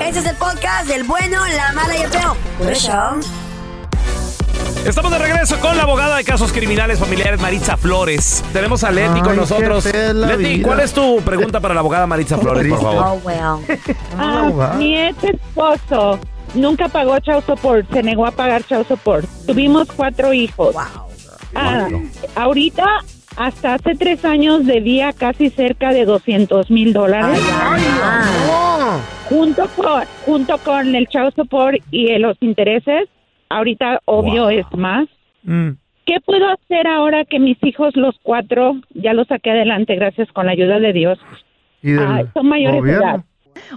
Este es el podcast del bueno, la mala y el feo. Por eso. Estamos de regreso con la abogada de casos criminales familiares Maritza Flores. Tenemos a Leti con Ay, nosotros. qué fea es la Leti, vida. ¿cuál es tu pregunta para la abogada Maritza Flores, por favor? Oh, well. Ah, mi ex esposo nunca pagó child support, se negó a pagar child support. Tuvimos cuatro hijos. Ah, ahorita, hasta hace tres años, debía casi cerca de 200 mil dólares. Junto con, junto con el child support y los intereses, ahorita obvio es más. ¿Qué puedo hacer ahora que mis hijos, los cuatro, ya los saqué adelante gracias con la ayuda de Dios? Y del Ah, son mayores de edad.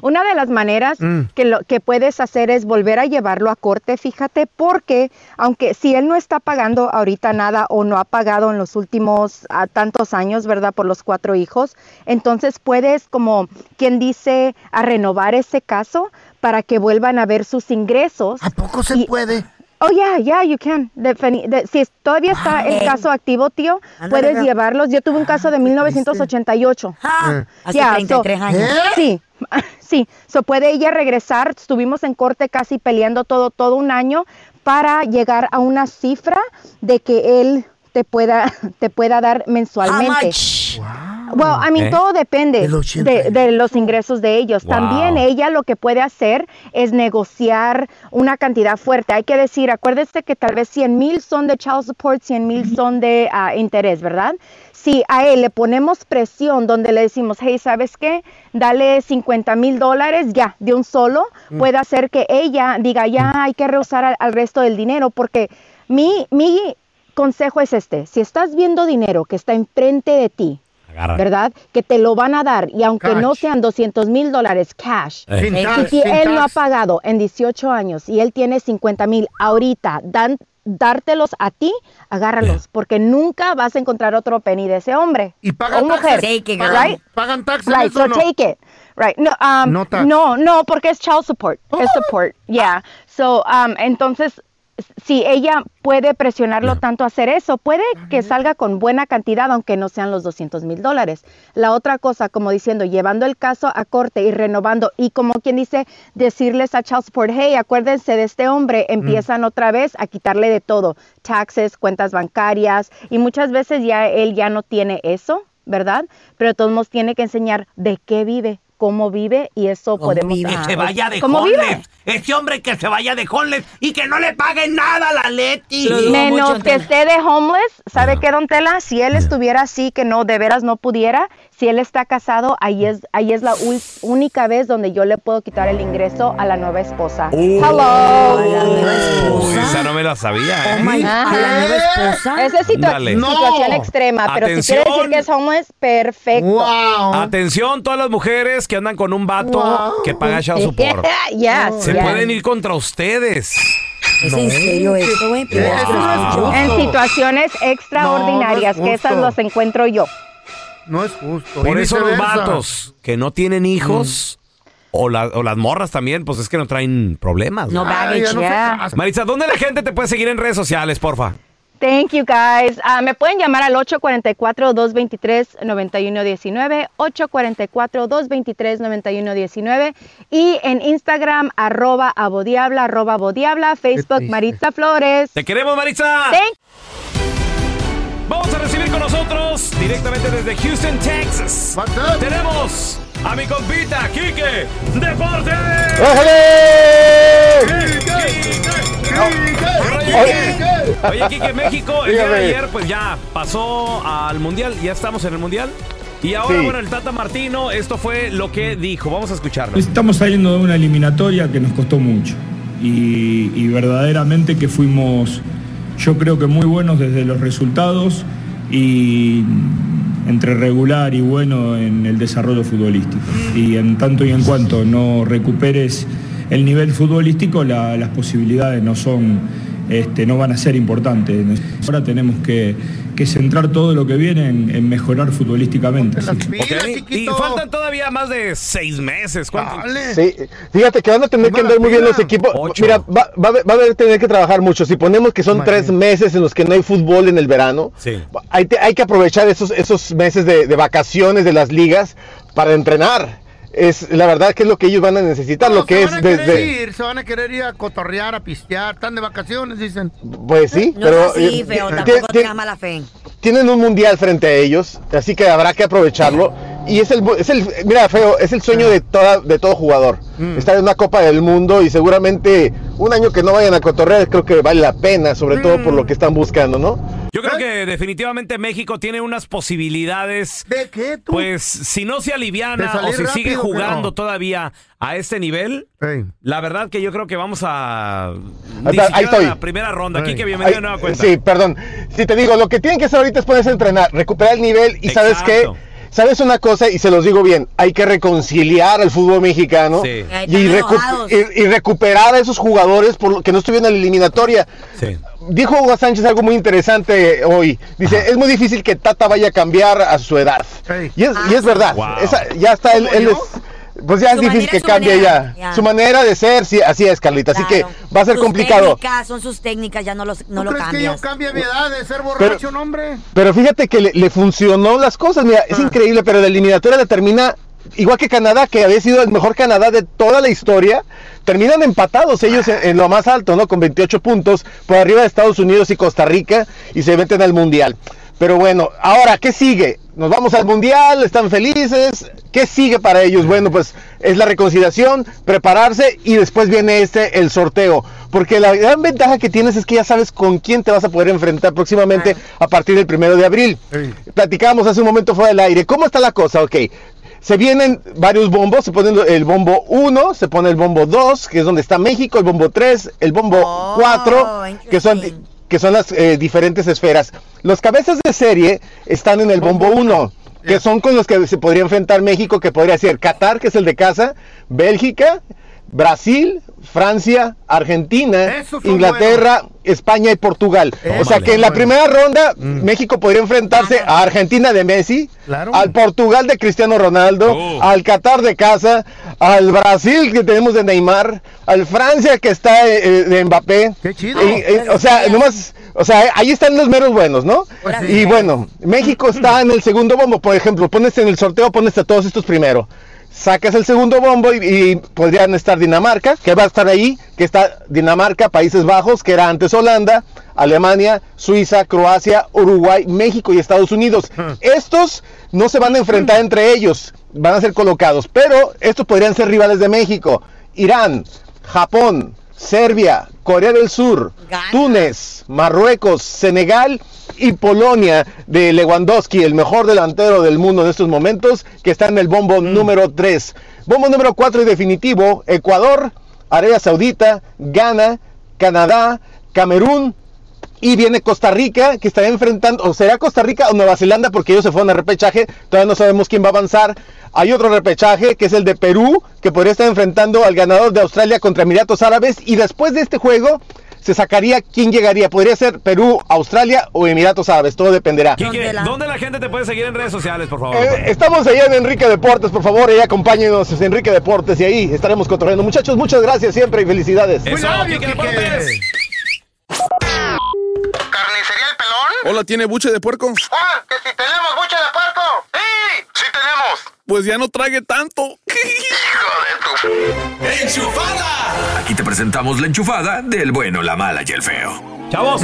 Una de las maneras Mm. que, lo, que puedes hacer es volver a llevarlo a corte, fíjate, porque aunque si él no está pagando ahorita nada o no ha pagado en los últimos tantos años, ¿verdad? Por los cuatro hijos, entonces puedes, como quien dice, a renovar ese caso para que vuelvan a ver sus ingresos. ¿A poco se puede? Oh, yeah, yeah, you can. Si todavía está el caso activo, tío, puedes llevarlos. Yo tuve un caso de 1988. Ah, hace Yeah, 33 so- años. <laughs> Sí, <laughs> sí. So puede ella regresar. Estuvimos en corte casi peleando todo, todo un año para llegar a una cifra de que él te pueda, <laughs> te pueda dar mensualmente. Well, I mean, ¿Eh? todo depende de, de los ingresos de ellos. Wow. También ella lo que puede hacer es negociar una cantidad fuerte. Hay que decir, acuérdese que tal vez 100 mil son de child support, 100 mil son de ah, interés, ¿verdad? Si a él le ponemos presión donde le decimos, hey, ¿sabes qué? Dale 50 mil dólares ya, de un solo, Mm. puede hacer que ella diga, ya hay que rehusar al, al resto del dinero, porque mi, mi consejo es este, si estás viendo dinero que está enfrente de ti, Agarra. ¿verdad? Que te lo van a dar y aunque no Cash. sean 200 mil dólares cash, Eh. Tax, si él no ha tax. pagado en 18 años y él tiene 50 mil ahorita, dan, dártelos a ti, agárralos, porque nunca vas a encontrar otro penny de ese hombre ¿Y o pagan mujer, taxes? right? ¿Pagan, ¿Pagan taxes Right, o so no? take it. Right. No, um, No tax. no, no, porque es child support. Es support. Yeah. So, um, entonces, si ella puede presionarlo tanto a hacer eso, puede que salga con buena cantidad, aunque no sean los 200 mil dólares. La otra cosa, como diciendo, llevando el caso a corte y renovando, y como quien dice, decirles a Child Support, hey, acuérdense de este hombre, empiezan otra vez a quitarle de todo, taxes, cuentas bancarias, y muchas veces ya él ya no tiene eso, ¿verdad? Pero de todos modos tiene que enseñar de qué vive, cómo vive, y eso podemos... Que ah, se vaya de ¿Cómo vive? Ese hombre que se vaya de homeless y que no le paguen nada a la Leti. Menos que esté de homeless, ¿sabe qué, don Tela? Si él estuviera así, que no, de veras no pudiera, si él está casado, ahí es, ahí es la única vez donde yo le puedo quitar el ingreso a la nueva esposa. Hello. Uy, esa no me la sabía. ¿eh? Esa es situa- Dale. situación No. extrema, pero si quiere decir que es homeless, perfecto. Atención, todas las mujeres que andan con un vato Wow. que paga child support. Yes, Se yes. pueden ir contra ustedes. ¿Es en serio esto, güey? En situaciones extraordinarias, No, no que es esas las encuentro yo. No es justo. Por eso los vatos que no tienen hijos O, la- o las morras también, pues es que no traen problemas. No baggage, no se yeah. casa. Maritza, ¿dónde la gente te puede seguir en redes sociales, porfa? Thank you guys. Ah, me pueden llamar al 844-223-9119, 844-223-9119 y en Instagram arroba abodiabla, arroba abodiabla, Facebook Maritza Flores. Te queremos, Maritza. Thank Vamos a recibir con nosotros directamente desde Houston, Texas. Tenemos a mi compita, Quique Deporte. Oye, Quique, México el día de ayer pues ya pasó al Mundial, ya estamos en el Mundial. Y ahora, Sí. bueno, el Tata Martino, esto fue lo que dijo. Vamos a escucharlo. Estamos saliendo de una eliminatoria que nos costó mucho y, y verdaderamente que fuimos, yo creo que muy buenos desde los resultados y entre regular y bueno en el desarrollo futbolístico. Y en tanto y en cuanto no recuperes el nivel futbolístico, la- las posibilidades no son, este, no van a ser importantes. Ahora tenemos que, que centrar todo lo que viene en, en mejorar futbolísticamente. Y faltan todavía más de seis meses. Sí, fíjate que van a tener que andar muy bien los equipos. Mira, va, va va a tener que trabajar mucho. Si ponemos que son tres meses en los que no hay fútbol en el verano, hay, te- hay que aprovechar esos, esos meses de, de vacaciones de las ligas para entrenar. Es la verdad que es lo que ellos van a necesitar, lo que se es van a querer desde... ir, se van a querer ir a cotorrear, a pistear, están de vacaciones, dicen. Pues sí, No pero... es así, eh, feo, tampoco ti- tengas mala fe. tienen un mundial frente a ellos, así que habrá que aprovecharlo. Y es el, es el mira, feo, es el sueño de toda, de todo jugador. Estar en una Copa del Mundo y seguramente un año que no vayan a cotorrear, creo que vale la pena, sobre todo por lo que están buscando, ¿no? Yo creo que definitivamente México tiene unas posibilidades. ¿De qué tú? Pues si no se aliviana o si sigue jugando todavía a este nivel, la verdad que yo creo que vamos a. Ahí ni estoy. la primera ronda. Aquí que Ay, bienvenido de nueva cuenta. Sí, perdón. Si te digo, lo que tienen que hacer ahorita es ponerse a entrenar, recuperar el nivel y ¿sabes qué? ¿Sabes una cosa? Y se los digo bien, hay que reconciliar al fútbol mexicano Sí. Y, recu- y- y recuperar a esos jugadores por lo que no estuvieron en la eliminatoria. Dijo Hugo Sánchez algo muy interesante hoy. Dice, es muy difícil que Tata vaya a cambiar a su edad. Y es, y es verdad. Wow. Esa- ya está, él, él es... Pues ya es difícil manera, que cambie manera, ya. ya. Su manera de ser, sí, así es, Carlita. Así que va a ser Sus complicado. técnicas, son sus técnicas, ya no, los, no lo ¿Crees que yo cambie mi edad de ser borracho, no, hombre? Pero fíjate que le, le funcionó las cosas, mira, es increíble, pero la eliminatoria la termina igual que Canadá, que había sido el mejor Canadá de toda la historia, terminan empatados ellos en, en lo más alto, ¿no? Con 28 puntos por arriba de Estados Unidos y Costa Rica y se meten al Mundial. Pero bueno, ahora, ¿qué sigue? Nos vamos al Mundial, están felices. ¿Qué sigue para ellos? Bueno, pues es la reconciliación, prepararse y después viene este, el sorteo. Porque la gran ventaja que tienes es que ya sabes con quién te vas a poder enfrentar próximamente a partir del primero de abril. Platicábamos hace un momento fuera del aire. ¿Cómo está la cosa? Ok. Se vienen varios bombos, se pone el bombo 1, se pone el bombo 2, que es donde está México, el bombo 3, el bombo 4, que son que son las eh, diferentes esferas. Los cabezas de serie están en el bombo 1, que son con los que se podría enfrentar México, que podría ser Qatar, que es el de casa, Bélgica, Brasil, Francia, Argentina, Inglaterra, España y Portugal. o sea que en la primera ronda México podría enfrentarse a Argentina de Messi, al Portugal de Cristiano Ronaldo, al Qatar de casa, al Brasil que tenemos de Neymar, al Francia que está eh, eh, de Mbappé. Qué chido. Y, eh, o sea, nomás, o sea, ahí están los meros buenos, ¿no? Pues sí. Y bueno, México está en el segundo bombo, por ejemplo, pones en el sorteo, pones a todos estos primero. Sacas el segundo bombo y, y podrían estar Dinamarca, que va a estar ahí, que está Dinamarca, Países Bajos, que era antes Holanda, Alemania, Suiza, Croacia, Uruguay, México y Estados Unidos. Estos no se van a enfrentar entre ellos, van a ser colocados, pero estos podrían ser rivales de México. Irán, Japón, Serbia, Corea del Sur, Túnez, Marruecos, Senegal y Polonia de Lewandowski, el mejor delantero del mundo en estos momentos, que está en el bombo número 3. Bombo número 4 y definitivo, Ecuador, Arabia Saudita, Ghana, Canadá, Camerún, y viene Costa Rica, que estará enfrentando, o será Costa Rica o Nueva Zelanda, porque ellos se fueron a repechaje, todavía no sabemos quién va a avanzar. Hay otro repechaje, que es el de Perú, que podría estar enfrentando al ganador de Australia contra Emiratos Árabes, y después de este juego se sacaría quién llegaría. Podría ser Perú, Australia o Emiratos Árabes, todo dependerá. Quique, ¿Dónde la gente te puede seguir en redes sociales, por favor? Eh, estamos allá en Enrique Deportes, por favor, ahí acompáñenos en Enrique Deportes y ahí estaremos cotorreando. Muchachos, muchas gracias siempre y felicidades. Eso, Quique Deportes. Hola, ¿tiene buche de puerco? ¡Ah! ¡Que si tenemos buche de puerco! ¡Sí! ¡Sí tenemos! Pues ya no trague tanto. ¡Enchufada! Aquí te presentamos la enchufada del bueno, la mala y el feo. Chavos,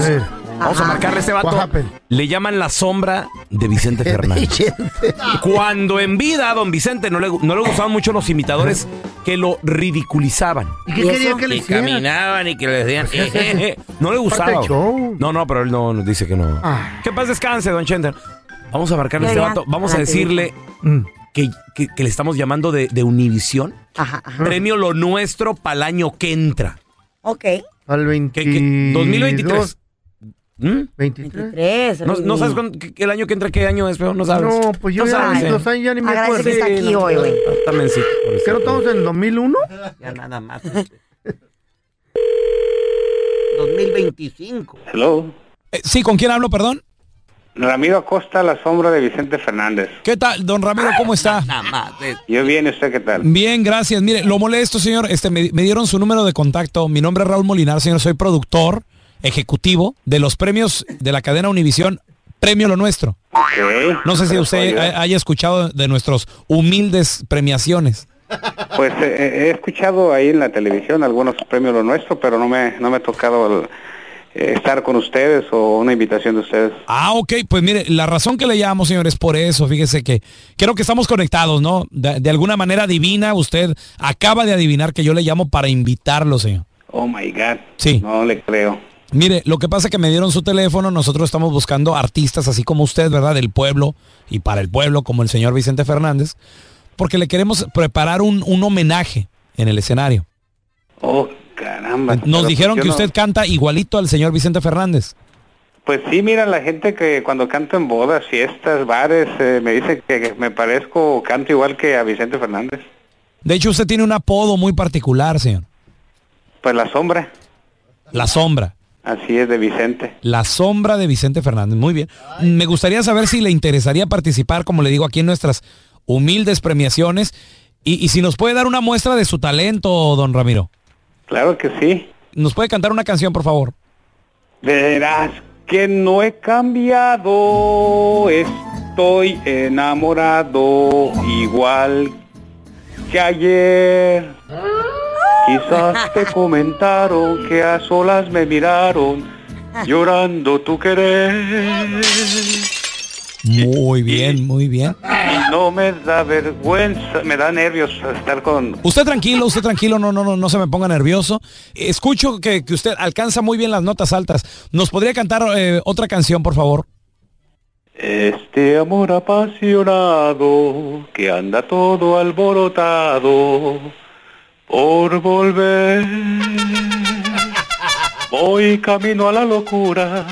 vamos a marcarle a este vato. Le llaman la sombra de Vicente <laughs> Fernández. Cuando en vida a don Vicente no le, no le gustaban mucho los imitadores que lo ridiculizaban. ¿Y qué quería que le Y hiciera? caminaban y que le decían... Ese- <laughs> No le gustaba. Parte del show. No, no, pero él no nos dice que no. Ah. Que paz descanse, don Chender. Vamos a marcarle a este vato. Vamos a decirle que, que- que le estamos llamando de, de Univisión. Ajá, ajá. Premio lo nuestro para el año que entra. Ok. Al 20... 2023. ¿Mm? 23. Tres. ¿No, no sabes cuándo- el año que entra qué año es, feo? No sabes. No, pues yo No ya sabes, los eh. años ya ni me Agradece acuerdo. que está aquí hoy, güey. También sí. ¿Que no estamos en el 2001? Ya nada más. 2025. Hello. Eh, sí, ¿con quién hablo, perdón? Ramiro Acosta, la sombra de Vicente Fernández. ¿Qué tal, don Ramiro? ¿Cómo está? Nada más. Yo bien, ¿y ¿usted qué tal? Bien, gracias. Mire, lo molesto, señor. Este, me, me dieron su número de contacto. Mi nombre es Raúl Molinar, señor. Soy productor ejecutivo de los premios de la cadena Univisión, Premio Lo Nuestro. No sé si ¿Qué usted haya escuchado de nuestros humildes premiaciones. Pues eh, he escuchado ahí en la televisión algunos premios lo nuestro, pero no me, no me ha tocado el, eh, estar con ustedes o una invitación de ustedes. Ah, ok, pues mire, la razón que le llamo, señor, es por eso. Fíjese que creo que estamos conectados, ¿no? De, de alguna manera divina, usted acaba de adivinar que yo le llamo para invitarlo, señor. Oh my God. Sí. No le creo. Mire, lo que pasa es que me dieron su teléfono, nosotros estamos buscando artistas así como usted, ¿verdad? Del pueblo y para el pueblo, como el señor Vicente Fernández, porque le queremos preparar un, un homenaje en el escenario. Oh, caramba. Nos Pero, dijeron pues, que no- usted canta igualito al señor Vicente Fernández. Pues sí, mira, la gente que cuando canto en bodas, fiestas, bares, eh, me dice que, me parezco canto igual que a Vicente Fernández. De hecho, usted tiene un apodo muy particular, señor. Pues la sombra, La sombra. Así es de Vicente. La sombra de Vicente Fernández. Muy bien. Me gustaría saber si le interesaría participar, como le digo, aquí en nuestras humildes premiaciones. Y, y si nos puede dar una muestra de su talento, don Ramiro. Claro que sí. ¿Nos puede cantar una canción, por favor? Verás que no he cambiado, estoy enamorado igual que ayer. Quizás te <laughs> comentaron que a solas me miraron llorando tu querer. Muy bien, muy bien. Y no me da vergüenza, me da nervios estar con... Usted tranquilo, usted tranquilo, no, no, no, no se me ponga nervioso. Escucho que, que usted alcanza muy bien las notas altas. ¿Nos podría cantar eh, otra canción, por favor? Este amor apasionado que anda todo alborotado por volver. Voy camino a la locura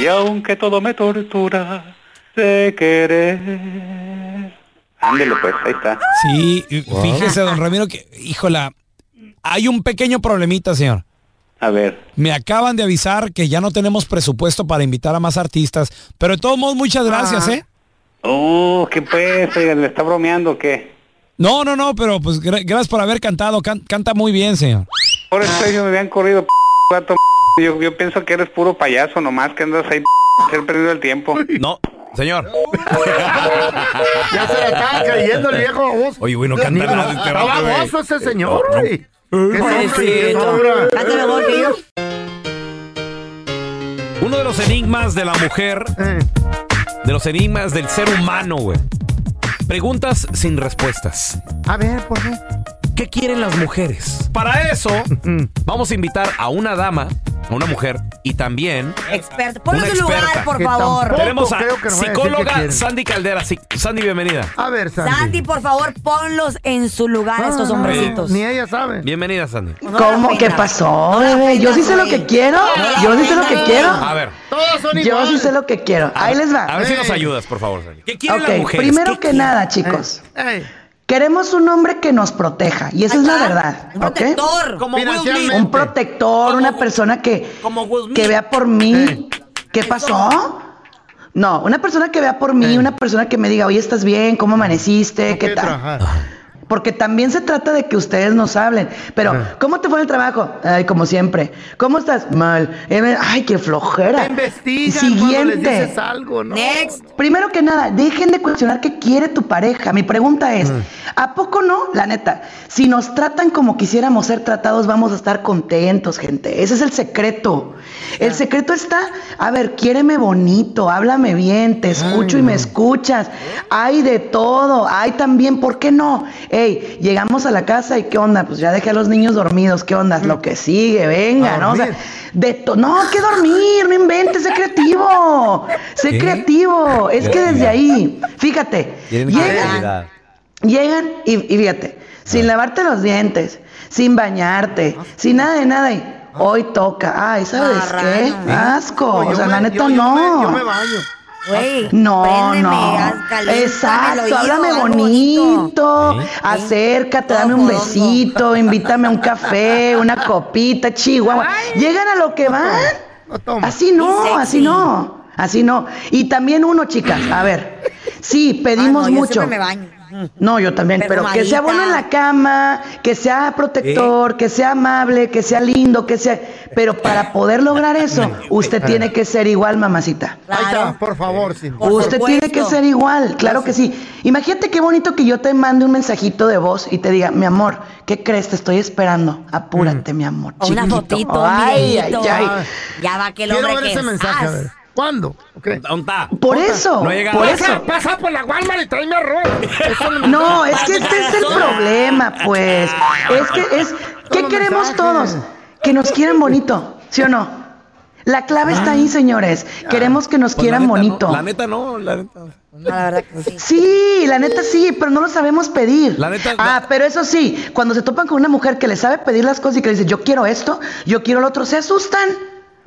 y aunque todo me tortura, sé querer. Ándele pues, ahí está. Sí, fíjese, don Ramiro, que, híjola, hay un pequeño problemita, señor. A ver. Me acaban de avisar que ya no tenemos presupuesto para invitar a más artistas, pero de todos modos, muchas gracias, ¿eh? Oh, qué pues, ¿le está bromeando o qué? No, no, no, pero pues gra- gracias por haber cantado, can- canta muy bien, señor. Por eso ellos me habían corrido, p gato, yo, yo pienso que eres puro payaso nomás, que andas ahí p perdiendo el tiempo. No, señor. <laughs> Ya se le estaba creyendo el viejo baboso. Oye, güey, no canta nada este Está baboso ese señor, No, no. güey. Yo. Uno de los enigmas de la mujer, de los enigmas del ser humano, güey. Preguntas sin respuestas. A ver, ¿por qué? ¿Qué quieren las mujeres? Para eso, <laughs> vamos a invitar a una dama, a una mujer, y también Experto. Ponlo en su lugar, por favor. Tenemos a psicóloga. Sandy Caldera. Sí, Sandy, bienvenida. A ver, Sandy. Sandy, por favor, ponlos en su lugar a estos Ah, hombrecitos. Ni ella sabe. Bienvenida, Sandy. ¿Cómo? ¿Qué pasó, bebé? Yo sí sé lo que quiero. Yo sí sé lo que quiero. A ver, Todos son Yo iguales. sí sé lo que quiero. Ahí les va. a ver si nos ayudas, por favor, Sandy. ¿Qué quieren las Ok, mujeres? primero ¿Qué que nada, chicos. Ey, Queremos un hombre que nos proteja, y esa es la verdad. Un ¿ok? protector. Como Will Smith. Un protector, una persona que, Como Will Smith. que vea por mí. ¿Qué pasó? No, una persona que vea por mí, una persona que me diga, oye, ¿estás bien? ¿Cómo amaneciste? ¿Qué tal? trabajar. Porque también se trata de que ustedes nos hablen. Pero, ¿cómo te fue en el trabajo? Ay, como siempre. ¿Cómo estás? Mal. Eh, Ay, qué flojera. Te investigan cuando les Siguiente. dices algo, ¿no? Next. Primero que nada, dejen de cuestionar qué quiere tu pareja. Mi pregunta es, ¿a poco no? La neta, si nos tratan como quisiéramos ser tratados, vamos a estar contentos, gente. Ese es el secreto. El secreto está, a ver, quiéreme bonito, háblame bien, te escucho y me escuchas. Hay de todo, hay también, ¿por qué no? Llegamos a la casa y ¿qué onda? Pues ya dejé a los niños dormidos, ¿qué onda? Lo que sigue, venga, ¿no? O sea, de to- no, que dormir, no inventes, sé creativo. Sé ¿Qué? creativo. Es que desde ahí, fíjate, llegan, llegan y, y fíjate, sin lavarte los dientes, sin bañarte, sin nada de nada. Y hoy toca. Ay, ¿sabes qué? Asco. No, o sea, me- la neta yo- yo no. me- Yo me baño. No, préndeme, no. el Exacto, oído, háblame bonito. Acércate, dame un besito, <laughs> invítame a un café, una copita, chihuahua. Llegan a lo que van. No toma. Así no, así no. Así no. Y también uno, chicas, a ver. Sí, pedimos Ah, no, yo mucho. siempre me baño. No, yo también, pero que sea bueno en la cama, que sea protector, que sea amable, que sea lindo, que sea... Pero para poder lograr <coughs> eso, usted tiene que ser igual, mamacita. Ahí Claro. está, por favor. Por Usted supuesto. tiene que ser igual, claro que sí. Imagínate qué bonito que yo te mande un mensajito de voz y te diga, mi amor, ¿qué crees? Te estoy esperando. Apúrate, mi amor. O una chiquito". fotito, un Ay, ay, ay. Ya va que el Quiero ver que ese mensaje, a ver. ¿Cuándo? Ok. ¿Dónde está? Por eso, No llega por eso. Pasa por la Walmart y tráeme arroz. No, No, es que este es el problema, pues. Es que es, ¿qué queremos todos? Que nos quieran bonito, ¿sí o no? La clave está ahí, señores. Queremos que nos Pues la quieran neta, bonito. No, la neta no, la neta. La verdad que sí. Sí, la neta sí, pero no lo sabemos pedir. La neta- Ah, pero eso sí, cuando se topan con una mujer que le sabe pedir las cosas y que le dice, yo quiero esto, yo quiero lo otro, se asustan.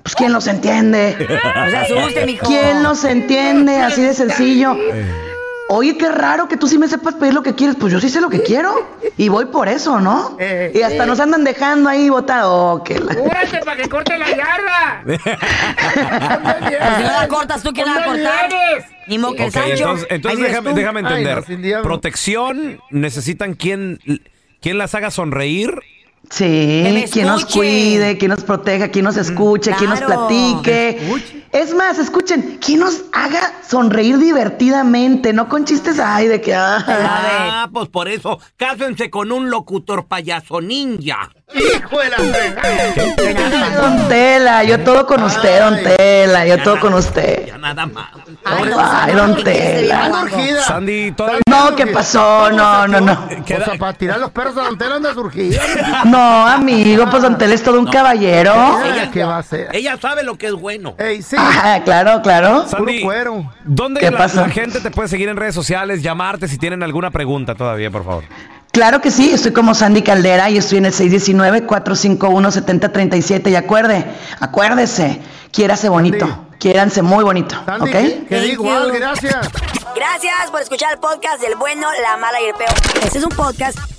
Pues ¿quién los entiende? <laughs> Asuste, mijo. ¿Quién los entiende? <laughs> Así de sencillo. Oye, qué raro que tú sí me sepas pedir lo que quieres. Pues yo sí sé lo que quiero. Y voy por eso, ¿no? Eh, Y hasta nos andan dejando ahí botados. Oh, que la- ¡Cúrate para que corte la yarda! <laughs> Pues si no la cortas tú, ¿quién la va a cortar? Ni modo que el Ok, Sancho. entonces, déjame, Ay, entender. no. Protección, necesitan quien, quien las haga sonreír. Sí, quien nos cuide, quien nos proteja, quien nos escuche, quien nos platique. Es más, escuchen, quien nos haga sonreír divertidamente, no con chistes, ay, de que... ah. Ah, pues por eso, cásense con un locutor payaso ninja. ¡Hijo de la fregada! Don Tela, yo todo con usted, Don Tela, yo todo con usted. Ya nada más. Ay, don ¿qué quieres de Tela. Sandy, todavía. No, ¿qué pasó? No, no, no. O sea, para tirar los perros a Don Tela anda surgida. <laughs> No, amigo, pues Don Tela es todo un caballero. Ella, ¿Qué va a hacer? Ella sabe lo que es bueno. Ey, sí, Ah, claro, claro. Sandy. ¿dónde ¿Qué la, pasó? la gente te puede seguir en redes sociales, llamarte si tienen alguna pregunta todavía, por favor? Claro que sí, estoy como Sandy Caldera y estoy en el 619-451-7037. Y acuerde, acuérdese, quiérase bonito, Sandy. quiéranse muy bonito, Sandy, ¿ok? que, igual, gracias. Gracias por escuchar el podcast del bueno, la mala y el peor. Este es un podcast